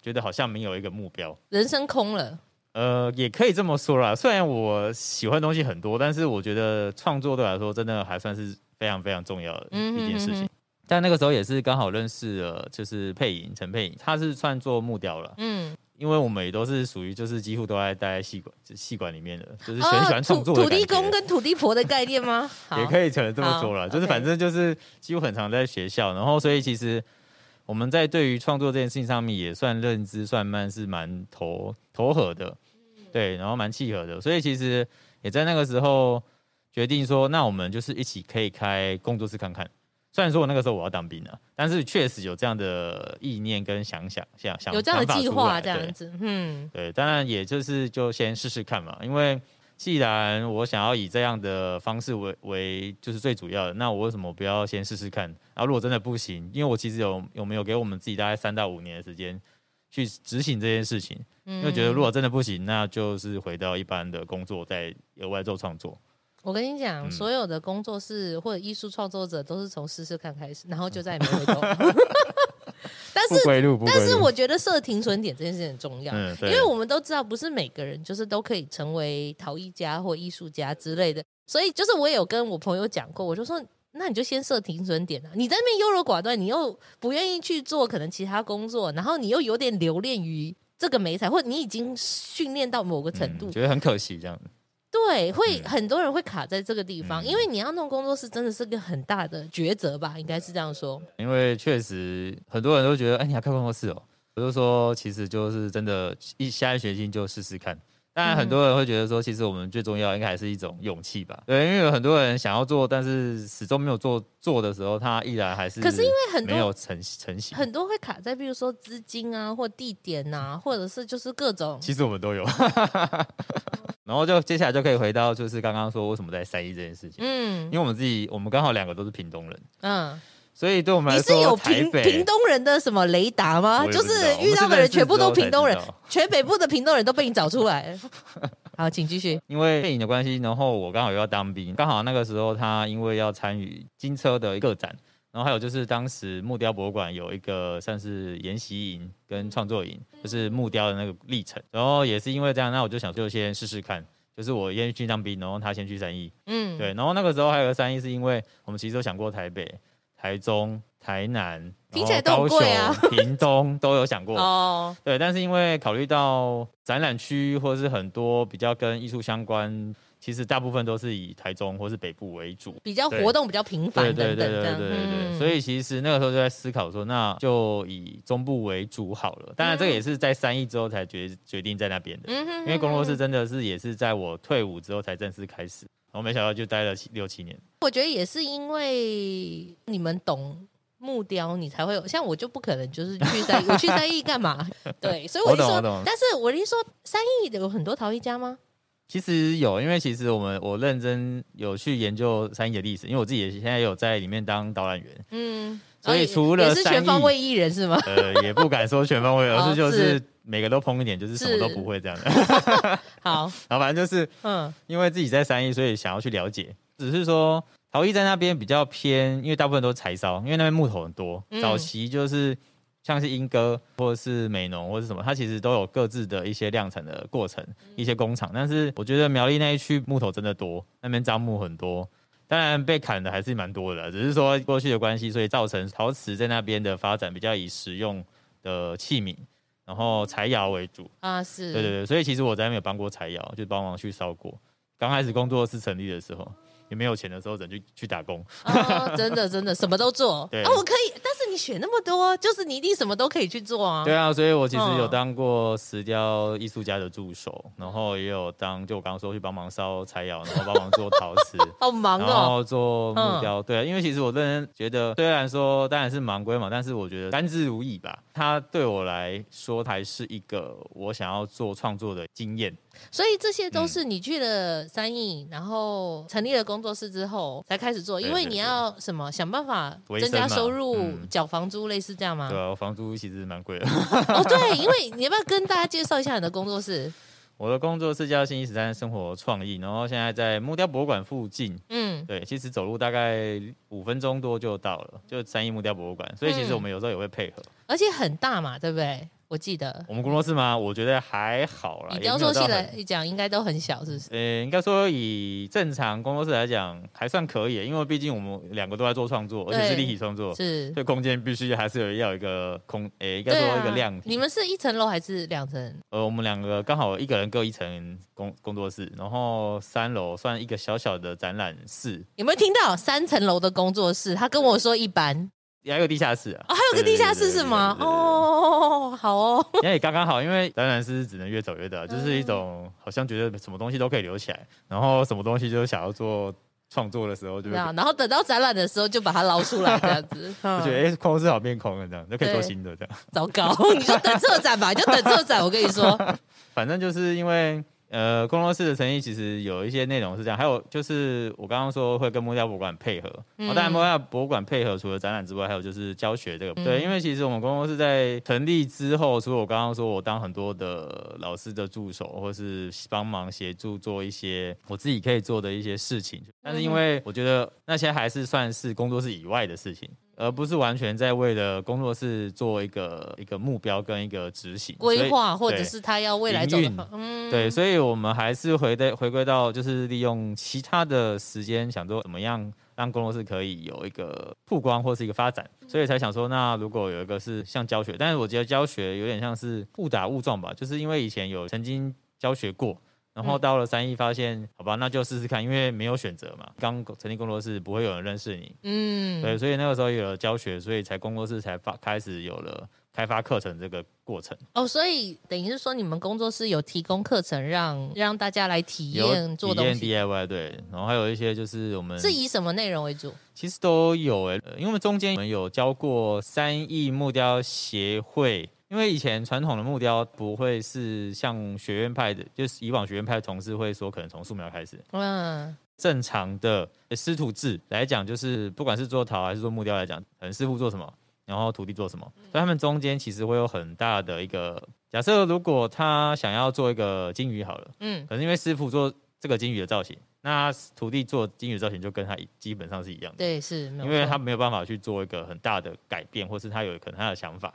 觉得好像没有一个目标，人生空了。呃，也可以这么说啦。虽然我喜欢的东西很多，但是我觉得创作对我来说真的还算是非常非常重要的一件事情。嗯、哼哼哼，但那个时候也是刚好认识了，就是配音陈佩颖，他是算做木雕了。嗯，因为我们也都是属于就是几乎都在待在戏馆戏馆里面的，就是很喜欢创作土地公跟土地婆的概念吗？也可以可能这么说了，就是反正就是几乎很常在学校，然后所以其实。我们在对于创作这件事情上面也算认知算慢是蛮投投合的，对，然后蛮契合的，所以其实也在那个时候决定说，那我们就是一起可以开工作室看看。虽然说我那个时候我要当兵了，但是确实有这样的意念跟想想想想有这样的计划这样子，嗯，对，当然也就是就先试试看嘛，因为。既然我想要以这样的方式为为就是最主要的，那我为什么不要先试试看？然后如果真的不行，因为我其实有有没有给我们自己大概三到五年的时间去执行这件事情，因为觉得如果真的不行，那就是回到一般的工作，再额外做创作。我跟你讲，嗯、所有的工作室或者艺术创作者都是从试试看开始，然后就再也没回头。但是，但是我觉得设停损点这件事很重要，嗯，因为我们都知道，不是每个人就是都可以成为陶艺家或艺术家之类的。所以，就是我也有跟我朋友讲过，我就说，那你就先设停损点啊。你在那边优柔寡断，你又不愿意去做可能其他工作，然后你又有点留恋于这个美彩，或你已经训练到某个程度，嗯，觉得很可惜这样。对，会很多人会卡在这个地方，嗯、因为你要弄工作室，真的是个很大的抉择吧？应该是这样说。因为确实很多人都觉得，哎，你要开工作室哦。我就说，其实就是真的，一下一学期就试试看。当然，很多人会觉得说，其实我们最重要应该还是一种勇气吧？对，因为有很多人想要做，但是始终没有做做的时候，他依然还是可是因为很多没有成成型，很多会卡在，比如说资金啊，或地点啊，或者是就是各种。其实我们都有。然后就接下来就可以回到就是刚刚说为什么在三一这件事情，嗯，因为我们自己我们刚好两个都是屏东人，嗯，所以对我们来说，你是有屏屏东人的什么雷达吗？就是遇到的人全部都屏东人，全北部的屏东人都被你找出来。好，请继续。因为电影的关系，然后我刚好又要当兵，刚好那个时候他因为要参与金车的一个展，然后还有就是当时木雕博物馆有一个算是研习营跟创作营。就是木雕的那个历程，然后也是因为这样，那我就想就先试试看，就是我先去当兵，然后他先去三义，嗯，对，然后那个时候还有个三义，是因为我们其实都想过台北、台中、台南，听起来都很贵啊。屏东 都有想过。哦，对，但是因为考虑到展览区或者是很多比较跟艺术相关。其实大部分都是以台中或是北部为主，比较活动比较频繁等等，对对对对对所以其实那个时候就在思考说，那就以中部为主好了。当然，这个也是在三艺之后才决决定在那边的，嗯、因为工作室真的是也是在我退伍之后才正式开始，我没想到就待了七六七年。我觉得也是因为你们懂木雕，你才会有。像我就不可能就是去三艺，我去三义干嘛？对，所以我就说，但是我一说三艺有很多陶艺家吗？其实有，因为其实我们我认真有去研究三义的历史，因为我自己也现在有在里面当导览员。嗯，所以除了是全方位艺人是吗？呃，也不敢说全方位，而是就是每个都碰一点，就是什么都不会这样的。好，然后反正就是，嗯，因为自己在三义，所以想要去了解。只是说陶艺在那边比较偏，因为大部分都是柴烧，因为那边木头很多，嗯、早期就是。像是莺歌或者是美浓或者是什么，它其实都有各自的一些量产的过程，一些工厂。但是我觉得苗栗那一区木头真的多，那边樟木很多，当然被砍的还是蛮多的。只是说过去的关系，所以造成陶瓷在那边的发展比较以实用的器皿，然后柴窑为主啊。是，对对对。所以其实我在那边有帮过柴窑，就帮忙去烧过。刚开始工作室成立的时候。也没有钱的时候，只能去去打工。哦，真的真的什么都做。对啊，我可以，但是你选那么多，就是你一定什么都可以去做啊。对啊，所以我其实有当过石雕艺术家的助手，然后也有当，就我刚刚说去帮忙烧柴窑，然后帮忙做陶瓷，好忙哦。然后做木雕，对啊，因为其实我个人觉得，虽然说当然是忙归忙，但是我觉得甘之如饴吧。它对我来说还是一个我想要做创作的经验。所以这些都是你去了三艺，然后成立了工作室之后才开始做，因为你要什么想办法增加收入、缴房租，类似这样吗？对啊，房租其实蛮贵的。哦，对，因为你要不要跟大家介绍一下你的工作室？我的工作室叫新一十三生活创意，然后现在在木雕博物馆附近。嗯，对，其实走路大概五分钟多就到了，就三亿木雕博物馆。所以其实我们有时候也会配合，而且很大嘛，对不对？我记得我们工作室吗？我觉得还好啦。以雕塑系来讲，应该都很小，是不是？呃、欸，应该说以正常工作室来讲，还算可以。因为毕竟我们两个都在做创作，而且是立体创作，是，所以空间必须还是有要有一个空，诶、欸，应该说一个量体。你们是一层楼还是两层？呃，我们两个刚好一个人各一层工工作室，然后三楼算一个小小的展览室。有没有听到三层楼的工作室？他跟我说一般。还有地下室啊！哦，还有个地下室是吗？哦，好哦。那也刚刚好，因为展览是只能越走越大，就是一种好像觉得什么东西都可以留起来，然后什么东西就想要做创作的时候就，然后等到展览的时候就把它捞出来，这样子。我觉得哎，空是好变空了，这样就可以做新的这样。糟糕，你就等策展吧，就等策展。我跟你说，反正就是因为。呃，工作室的成立其实有一些内容是这样，还有就是我刚刚说会跟木雕博物馆配合，嗯、当然木雕博物馆配合除了展览之外，还有就是教学这个。嗯、对，因为其实我们工作室在成立之后，除了我刚刚说我当很多的老师的助手，或是帮忙协助做一些我自己可以做的一些事情，但是因为我觉得那些还是算是工作室以外的事情。而不是完全在为了工作室做一个一个目标跟一个执行规划，或者是他要未来走的嗯，对，所以我们还是回的回归到就是利用其他的时间，想说怎么样让工作室可以有一个曝光或是一个发展，所以才想说，那如果有一个是像教学，但是我觉得教学有点像是误打误撞吧，就是因为以前有曾经教学过。然后到了三艺，发现好吧，那就试试看，因为没有选择嘛。刚成立工作室，不会有人认识你，嗯，对，所以那个时候有了教学，所以才工作室才发开始有了开发课程这个过程。哦，所以等于是说，你们工作室有提供课程让，让让大家来体验做东西，体验 DIY，对。然后还有一些就是我们是以什么内容为主？其实都有哎，因为我们中间我们有教过三艺木雕协会。因为以前传统的木雕不会是像学院派的，就是以往学院派的同事会说，可能从素描开始。嗯，正常的师徒制来讲，就是不管是做陶还是做木雕来讲，可能师傅做什么，然后徒弟做什么，所以他们中间其实会有很大的一个假设。如果他想要做一个金鱼好了，嗯，可是因为师傅做这个金鱼的造型，那徒弟做金鱼的造型就跟他基本上是一样的。对，是，因为他没有办法去做一个很大的改变，或是他有可能他的想法。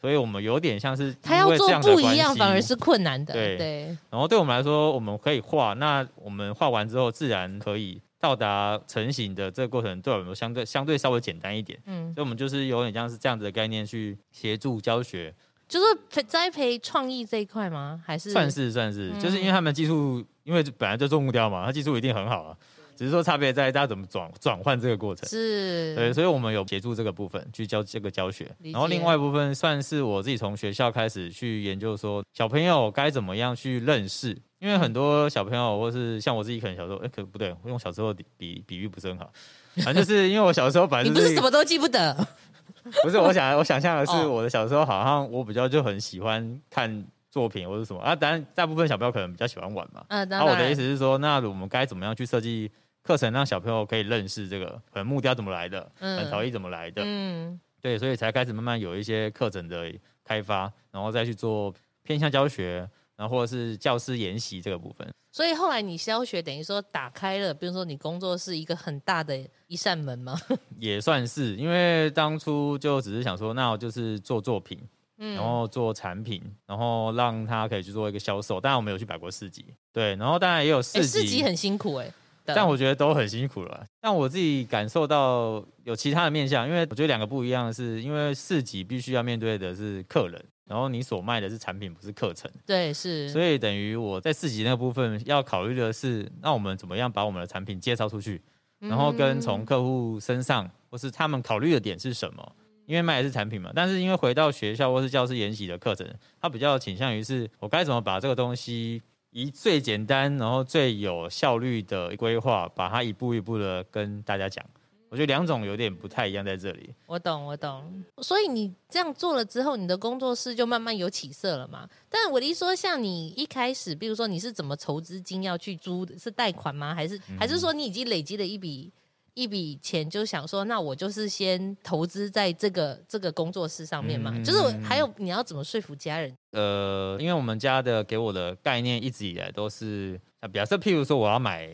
所以我们有点像是他要做不一样，反而是困难的。对对。然后对我们来说，我们可以画，那我们画完之后，自然可以到达成型的这个过程对我们相对相对稍微简单一点。嗯，所以我们就是有点像是这样子的概念去协助教学，就是栽培创意这一块吗？还是算是算是，就是因为他们技术，因为本来就做木雕嘛，他技术一定很好啊。只是说差别在大家怎么转转换这个过程，是。对，所以我们有协助这个部分去教这个教学，然后另外一部分算是我自己从学校开始去研究，说小朋友该怎么样去认识，因为很多小朋友或是像我自己可能小时候，哎、欸，可不对，我用小时候比比比喻不是很好，反正就是因为我小时候本来、就是、你不是什么都记不得，不是，我想我想象的是我的小时候好像我比较就很喜欢看作品或者什么。啊，当然大部分小朋友可能比较喜欢玩嘛，啊、我的意思是说，那我们该怎么样去设计？课程让小朋友可以认识这个，可能木雕怎么来的，嗯，陶艺怎么来的，嗯，对，所以才开始慢慢有一些课程的开发，然后再去做偏向教学，然后或者是教师研习这个部分。所以后来你教学等于说打开了，比如说你工作室一个很大的一扇门吗？也算是，因为当初就只是想说，那我就是做作品，嗯，然后做产品，然后让他可以去做一个销售。当然我们有去摆过市集，对，然后当然也有市集，市集很辛苦哎、欸。但我觉得都很辛苦了。但我自己感受到有其他的面向，因为我觉得两个不一样的是，因为市集必须要面对的是客人，然后你所卖的是产品，不是课程。对，是。所以等于我在市集那部分要考虑的是，那我们怎么样把我们的产品介绍出去，然后跟从客户身上或是他们考虑的点是什么？因为卖的是产品嘛。但是因为回到学校或是教师研习的课程，它比较倾向于是我该怎么把这个东西。以最简单，然后最有效率的规划，把它一步一步的跟大家讲。我觉得两种有点不太一样在这里。我懂，我懂。所以你这样做了之后，你的工作室就慢慢有起色了嘛？但我的意思说，像你一开始，比如说你是怎么筹资金要去租的？是贷款吗？还是还是说你已经累积了一笔？一笔钱就想说，那我就是先投资在这个这个工作室上面嘛。嗯、就是还有你要怎么说服家人？呃，因为我们家的给我的概念一直以来都是，比方说，譬如说我要买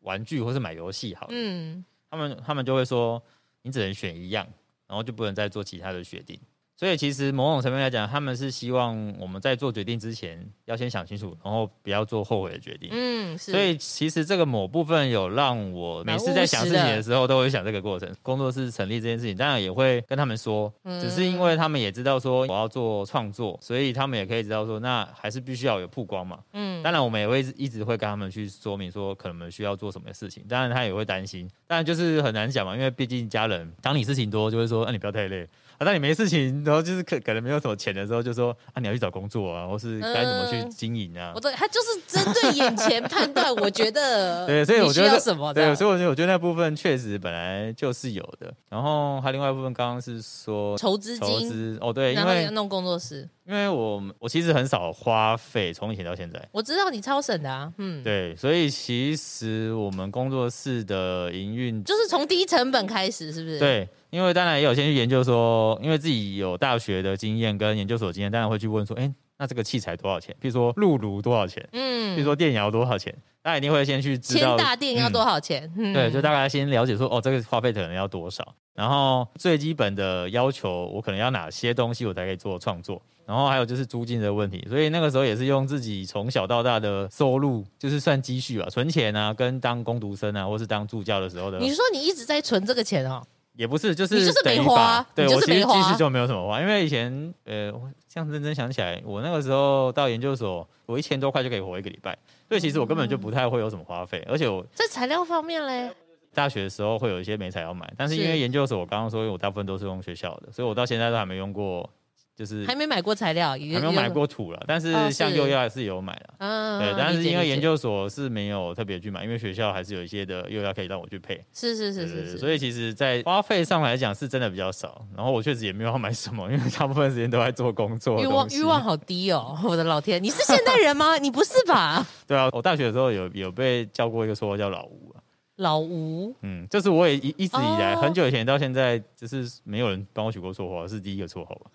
玩具或是买游戏，好了，嗯，他们他们就会说，你只能选一样，然后就不能再做其他的决定。所以其实某种层面来讲，他们是希望我们在做决定之前要先想清楚，然后不要做后悔的决定。嗯，是。所以其实这个某部分有让我每次在想事情的时候，都会想这个过程。工作室成立这件事情，当然也会跟他们说，只是因为他们也知道说我要做创作，所以他们也可以知道说，那还是必须要有曝光嘛。嗯，当然我们也会一直会跟他们去说明说，可能我们需要做什么事情。当然他也会担心，但就是很难讲嘛，因为毕竟家人，当你事情多，就会说，那你不要太累。啊，当你没事情，然后就是可可能没有什么钱的时候，就说啊，你要去找工作啊，或是该怎么去经营啊？我对他就是针对眼前判断，我觉得 对，所以我觉得什么？对，所以我觉得我觉得那部分确实本来就是有的。然后还有另外一部分，刚刚是说筹资金，筹资哦，对，因为要弄工作室，因为我我其实很少花费，从以前到现在，我知道你超省的啊，嗯，对，所以其实我们工作室的营运就是从低成本开始，是不是？对。因为当然也有先去研究说，因为自己有大学的经验跟研究所经验，当然会去问说，哎，那这个器材多少钱？比如说露炉多少钱？嗯，比如说电窑多少钱？大家一定会先去知道。牵大电要多少钱？嗯，对，就大概先了解说，哦，这个花费可能要多少？然后最基本的要求，我可能要哪些东西，我才可以做创作？然后还有就是租金的问题，所以那个时候也是用自己从小到大的收入，就是算积蓄啊，存钱啊，跟当工读生啊，或是当助教的时候的。你说你一直在存这个钱哦？也不是，就是就是没花，对，我其实其实就没有什么花，因为以前呃，这样认真想起来，我那个时候到研究所，我一千多块就可以活一个礼拜，所以其实我根本就不太会有什么花费，而且我在材料方面嘞，大学的时候会有一些美材要买，但是因为研究所，我刚刚说，我大部分都是用学校的，所以我到现在都还没用过。就是还没买过材料，还没有买过土了，但是像幼药还是有买的，嗯，对，但是因为研究所是没有特别去买，因为学校还是有一些的幼药可以让我去配，是是是是是，所以其实，在花费上来讲是真的比较少，然后我确实也没有要买什么，因为大部分时间都在做工作，欲望欲望好低哦，我的老天，你是现代人吗？你不是吧？对啊，我大学的时候有有被叫过一个绰号叫老吴啊，老吴，嗯，就是我也一一直以来很久以前到现在，就是没有人帮我取过绰号，是第一个绰号吧。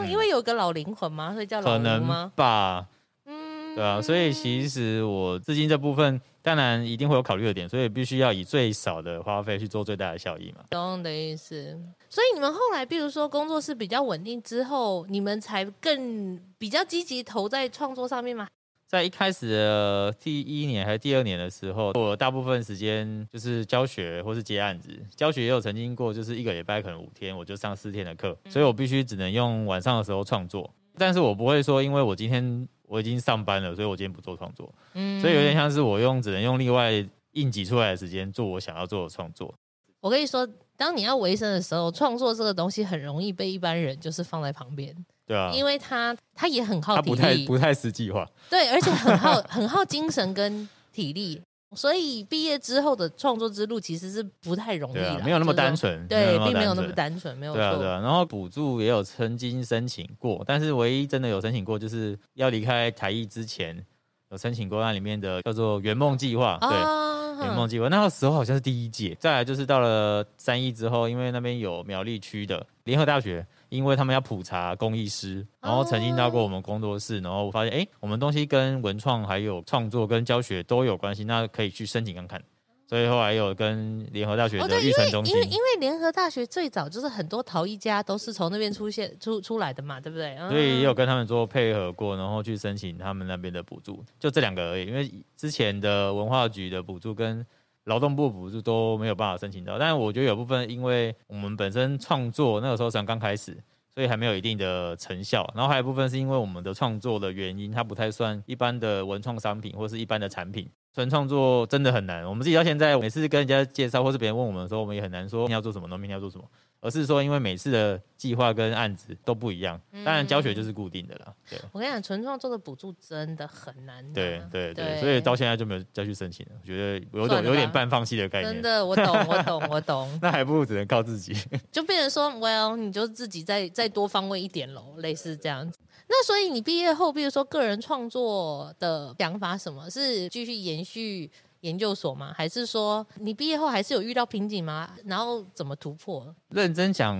嗯、因为有个老灵魂嘛？所以叫老灵吗？吧，嗯，对啊，所以其实我资金这部分当然一定会有考虑的点，所以必须要以最少的花费去做最大的效益嘛。懂的意思。所以你们后来，比如说工作室比较稳定之后，你们才更比较积极投在创作上面吗？在一开始的第一年还是第二年的时候，我大部分时间就是教学或是接案子。教学也有曾经过，就是一个礼拜可能五天，我就上四天的课，所以我必须只能用晚上的时候创作。但是我不会说，因为我今天我已经上班了，所以我今天不做创作。嗯，所以有点像是我用只能用另外硬挤出来的时间做我想要做的创作。我跟你说，当你要维生的时候，创作这个东西很容易被一般人就是放在旁边。对啊，因为他他也很耗体力，他不太不太实际化。对，而且很耗 很耗精神跟体力，所以毕业之后的创作之路其实是不太容易的，啊，没有那么单纯。对，并没有那么单纯，没有错。对啊，对啊。然后补助也有曾经申请过，但是唯一真的有申请过，就是要离开台艺之前有申请过那里面的叫做圆梦计划。对。啊圆梦计划那个时候好像是第一届，再来就是到了三一之后，因为那边有苗栗区的联合大学，因为他们要普查工艺师，然后曾经到过我们工作室，然后我发现哎，我们东西跟文创还有创作跟教学都有关系，那可以去申请看看。所以后来有跟联合大学的育成中心，因为因为联合大学最早就是很多陶艺家都是从那边出现出出来的嘛，对不对？所以也有跟他们做配合过，然后去申请他们那边的补助，就这两个而已。因为之前的文化局的补助跟劳动部补助都没有办法申请到，但是我觉得有部分因为我们本身创作那个时候才刚开始，所以还没有一定的成效。然后还有部分是因为我们的创作的原因，它不太算一般的文创商品或是一般的产品。纯创作真的很难，我们自己到现在每次跟人家介绍，或是别人问我们的时候，我们也很难说你要做什么，明天要做什么。而是说，因为每次的计划跟案子都不一样，当然教学就是固定的啦。对，我跟你讲，纯创作的补助真的很难拿。对对对，所以到现在就没有再去申请了。我觉得有点有点半放弃的概念。真的，我懂，我懂，我懂。那还不如只能靠自己。就变成说，Well，你就自己再再多方位一点喽，类似这样子。那所以你毕业后，比如说个人创作的想法，什么是继续延续？研究所吗？还是说你毕业后还是有遇到瓶颈吗？然后怎么突破？认真讲，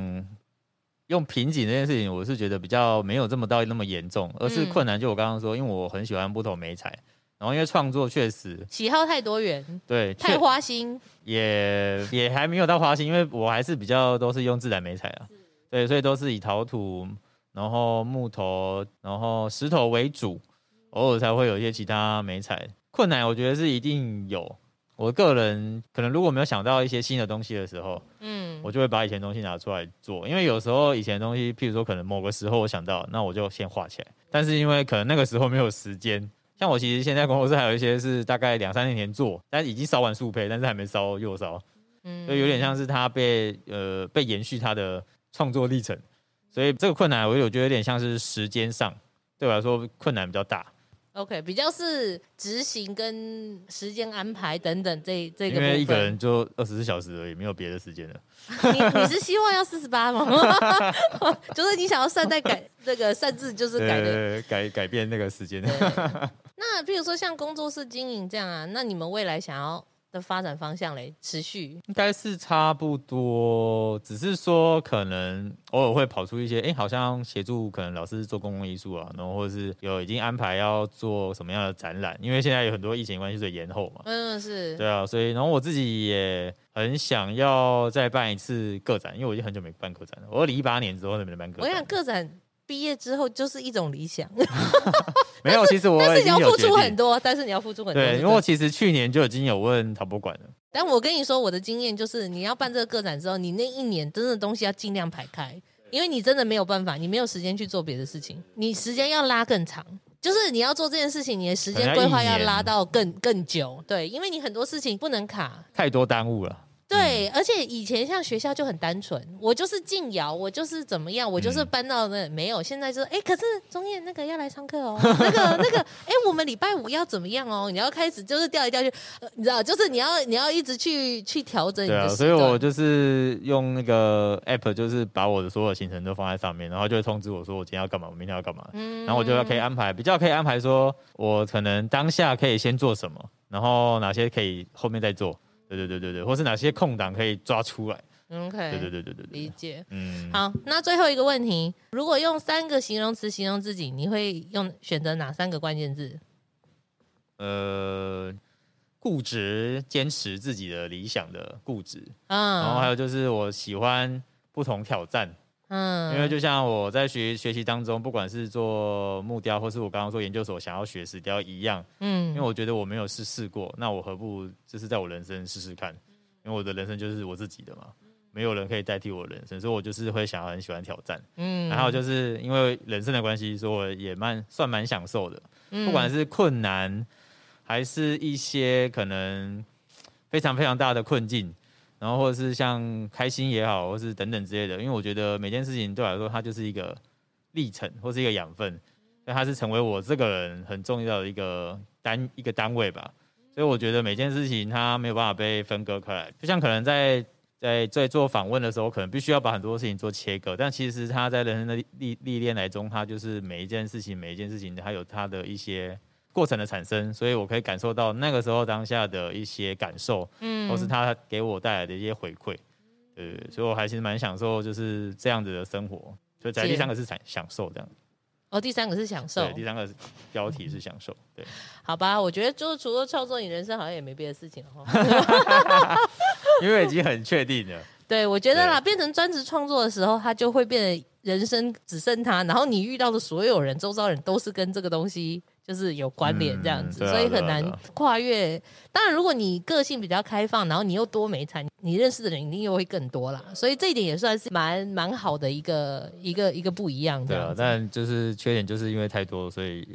用瓶颈这件事情，我是觉得比较没有这么到那么严重，而是困难。就我刚刚说，因为我很喜欢不同媒材，然后因为创作确实喜好太多元，对，太花心，也也还没有到花心，因为我还是比较都是用自然媒材啊，对，所以都是以陶土，然后木头，然后石头为主，偶尔才会有一些其他媒材。困难我觉得是一定有，我个人可能如果没有想到一些新的东西的时候，嗯，我就会把以前东西拿出来做，因为有时候以前东西，譬如说可能某个时候我想到，那我就先画起来，但是因为可能那个时候没有时间，像我其实现在工作室还有一些是大概两三年前做，但已经烧完素胚，但是还没烧釉烧，嗯，所以有点像是它被呃被延续它的创作历程，所以这个困难我有觉得有点像是时间上对我来说困难比较大。OK，比较是执行跟时间安排等等这这个。因为一个人就二十四小时而已，没有别的时间了。你你是希望要四十八吗？就是你想要善待改这个擅自就是改的改改变那个时间。那比如说像工作室经营这样啊，那你们未来想要？的发展方向嘞，持续应该是差不多，只是说可能偶尔会跑出一些，哎、欸，好像协助可能老师做公共艺术啊，然后或者是有已经安排要做什么样的展览，因为现在有很多疫情关系所以延后嘛。嗯，是对啊，所以然后我自己也很想要再办一次个展，因为我已经很久没办个展了，我二零一八年之后都没办个展。我想个展。毕业之后就是一种理想，没有，其实我但是你要付出很多，但是你要付出很多。对，因为我其实去年就已经有问陶博馆了。但我跟你说，我的经验就是，你要办这个个展之后，你那一年真的东西要尽量排开，因为你真的没有办法，你没有时间去做别的事情，你时间要拉更长，就是你要做这件事情，你的时间规划要拉到更更久。对，因为你很多事情不能卡，太多耽误了。对，而且以前像学校就很单纯，我就是进窑，我就是怎么样，我就是搬到那没有。现在就是，哎，可是钟燕那个要来上课哦，那个那个，哎，我们礼拜五要怎么样哦？你要开始就是调一调去，你知道，就是你要你要一直去去调整你的。对啊，所以我就是用那个 app，就是把我的所有行程都放在上面，然后就会通知我说我今天要干嘛，我明天要干嘛，嗯，然后我就要可以安排，比较可以安排说我可能当下可以先做什么，然后哪些可以后面再做。对对对对对，或是哪些空档可以抓出来？OK，对对对对对，理解。嗯，好，那最后一个问题，如果用三个形容词形容自己，你会用选择哪三个关键字？呃，固执，坚持自己的理想的固执。嗯，然后还有就是我喜欢不同挑战，嗯，因为就像我在学学习当中，不管是做木雕，或是我刚刚说研究所想要学石雕一样，嗯，因为我觉得我没有试试过，那我何不就是在我人生试试看？因为我的人生就是我自己的嘛，没有人可以代替我人生，所以我就是会想要很喜欢挑战，嗯，然后就是因为人生的关系，所以我也蛮算蛮享受的，不管是困难，还是一些可能非常非常大的困境。然后或者是像开心也好，或是等等之类的，因为我觉得每件事情对我来说，它就是一个历程或是一个养分，所以它是成为我这个人很重要的一个单一个单位吧。所以我觉得每件事情它没有办法被分割开来，就像可能在在在做访问的时候，可能必须要把很多事情做切割，但其实它在人生的历历练来中，它就是每一件事情每一件事情，它有它的一些。过程的产生，所以我可以感受到那个时候当下的一些感受，嗯，或是他给我带来的一些回馈，对，所以我还是蛮享受就是这样子的生活。所以在第三个是享享受这样，哦，第三个是享受，对，第三个标题是享受，对，好吧，我觉得就是除了创作，你人生好像也没别的事情了哈，因为已经很确定了。对，我觉得啦，变成专职创作的时候，它就会变得人生只剩他，然后你遇到的所有人，周遭人都是跟这个东西。就是有关联这样子，嗯啊、所以很难跨越。当然，如果你个性比较开放，然后你又多媒材，你认识的人一定又会更多啦。所以这一点也算是蛮蛮好的一个一个一个不一样的。对啊，但就是缺点就是因为太多，所以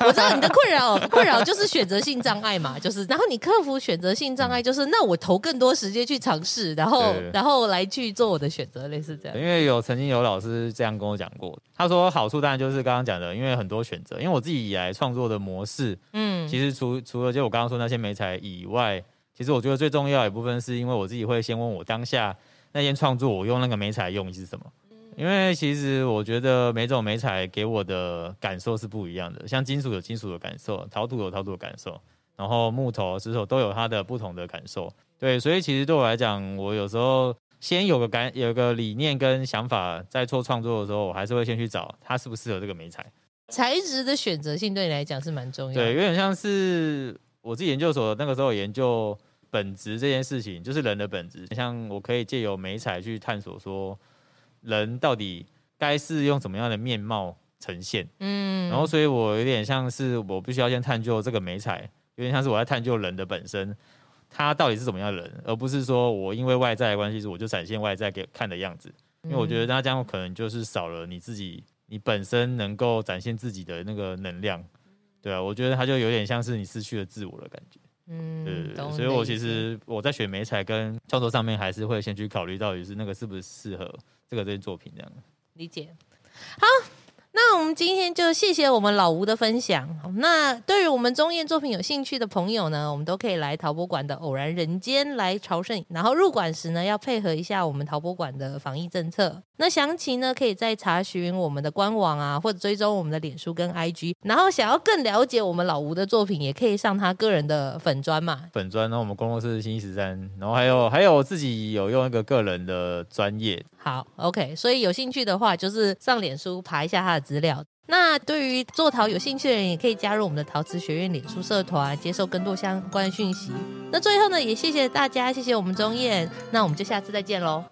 我知道你的困扰，困扰就是选择性障碍嘛，就是然后你克服选择性障碍，就是那我投更多时间去尝试，然后然后来去做我的选择，类似这样。因为有曾经有老师这样跟我讲过，他说好处当然就是刚刚讲的，因为很多选择，因为我自己以来创。作的模式，嗯，其实除除了就我刚刚说那些媒材以外，其实我觉得最重要一部分是因为我自己会先问我当下那件创作，我用那个媒材用意是什么？因为其实我觉得每种媒材给我的感受是不一样的，像金属有金属的感受，陶土有陶土的感受，然后木头、石头都有它的不同的感受。对，所以其实对我来讲，我有时候先有个感，有个理念跟想法，在做创作的时候，我还是会先去找它适不适合这个美材。材质的选择性对你来讲是蛮重要的。对，有点像是我自己研究所那个时候研究本质这件事情，就是人的本质。像我可以借由美材去探索，说人到底该是用什么样的面貌呈现。嗯，然后所以我有点像是我必须要先探究这个美材，有点像是我在探究人的本身，他到底是怎么样的人，而不是说我因为外在的关系，我就展现外在给看的样子。因为我觉得那这样可能就是少了你自己。你本身能够展现自己的那个能量，对啊，我觉得他就有点像是你失去了自我的感觉，嗯，所以我其实我在选媒材跟创作上面，还是会先去考虑到底是那个是不是适合这个这件作品这样。理解，好。那我们今天就谢谢我们老吴的分享。那对于我们钟燕作品有兴趣的朋友呢，我们都可以来陶博馆的偶然人间来朝圣。然后入馆时呢，要配合一下我们陶博馆的防疫政策。那详情呢，可以再查询我们的官网啊，或者追踪我们的脸书跟 IG。然后想要更了解我们老吴的作品，也可以上他个人的粉砖嘛。粉砖呢，我们工作室星期十三，然后还有还有我自己有用一个个人的专业。好，OK。所以有兴趣的话，就是上脸书爬一下他的。资料。那对于做陶有兴趣的人，也可以加入我们的陶瓷学院脸书社团，接受更多相关讯息。那最后呢，也谢谢大家，谢谢我们钟燕。那我们就下次再见喽。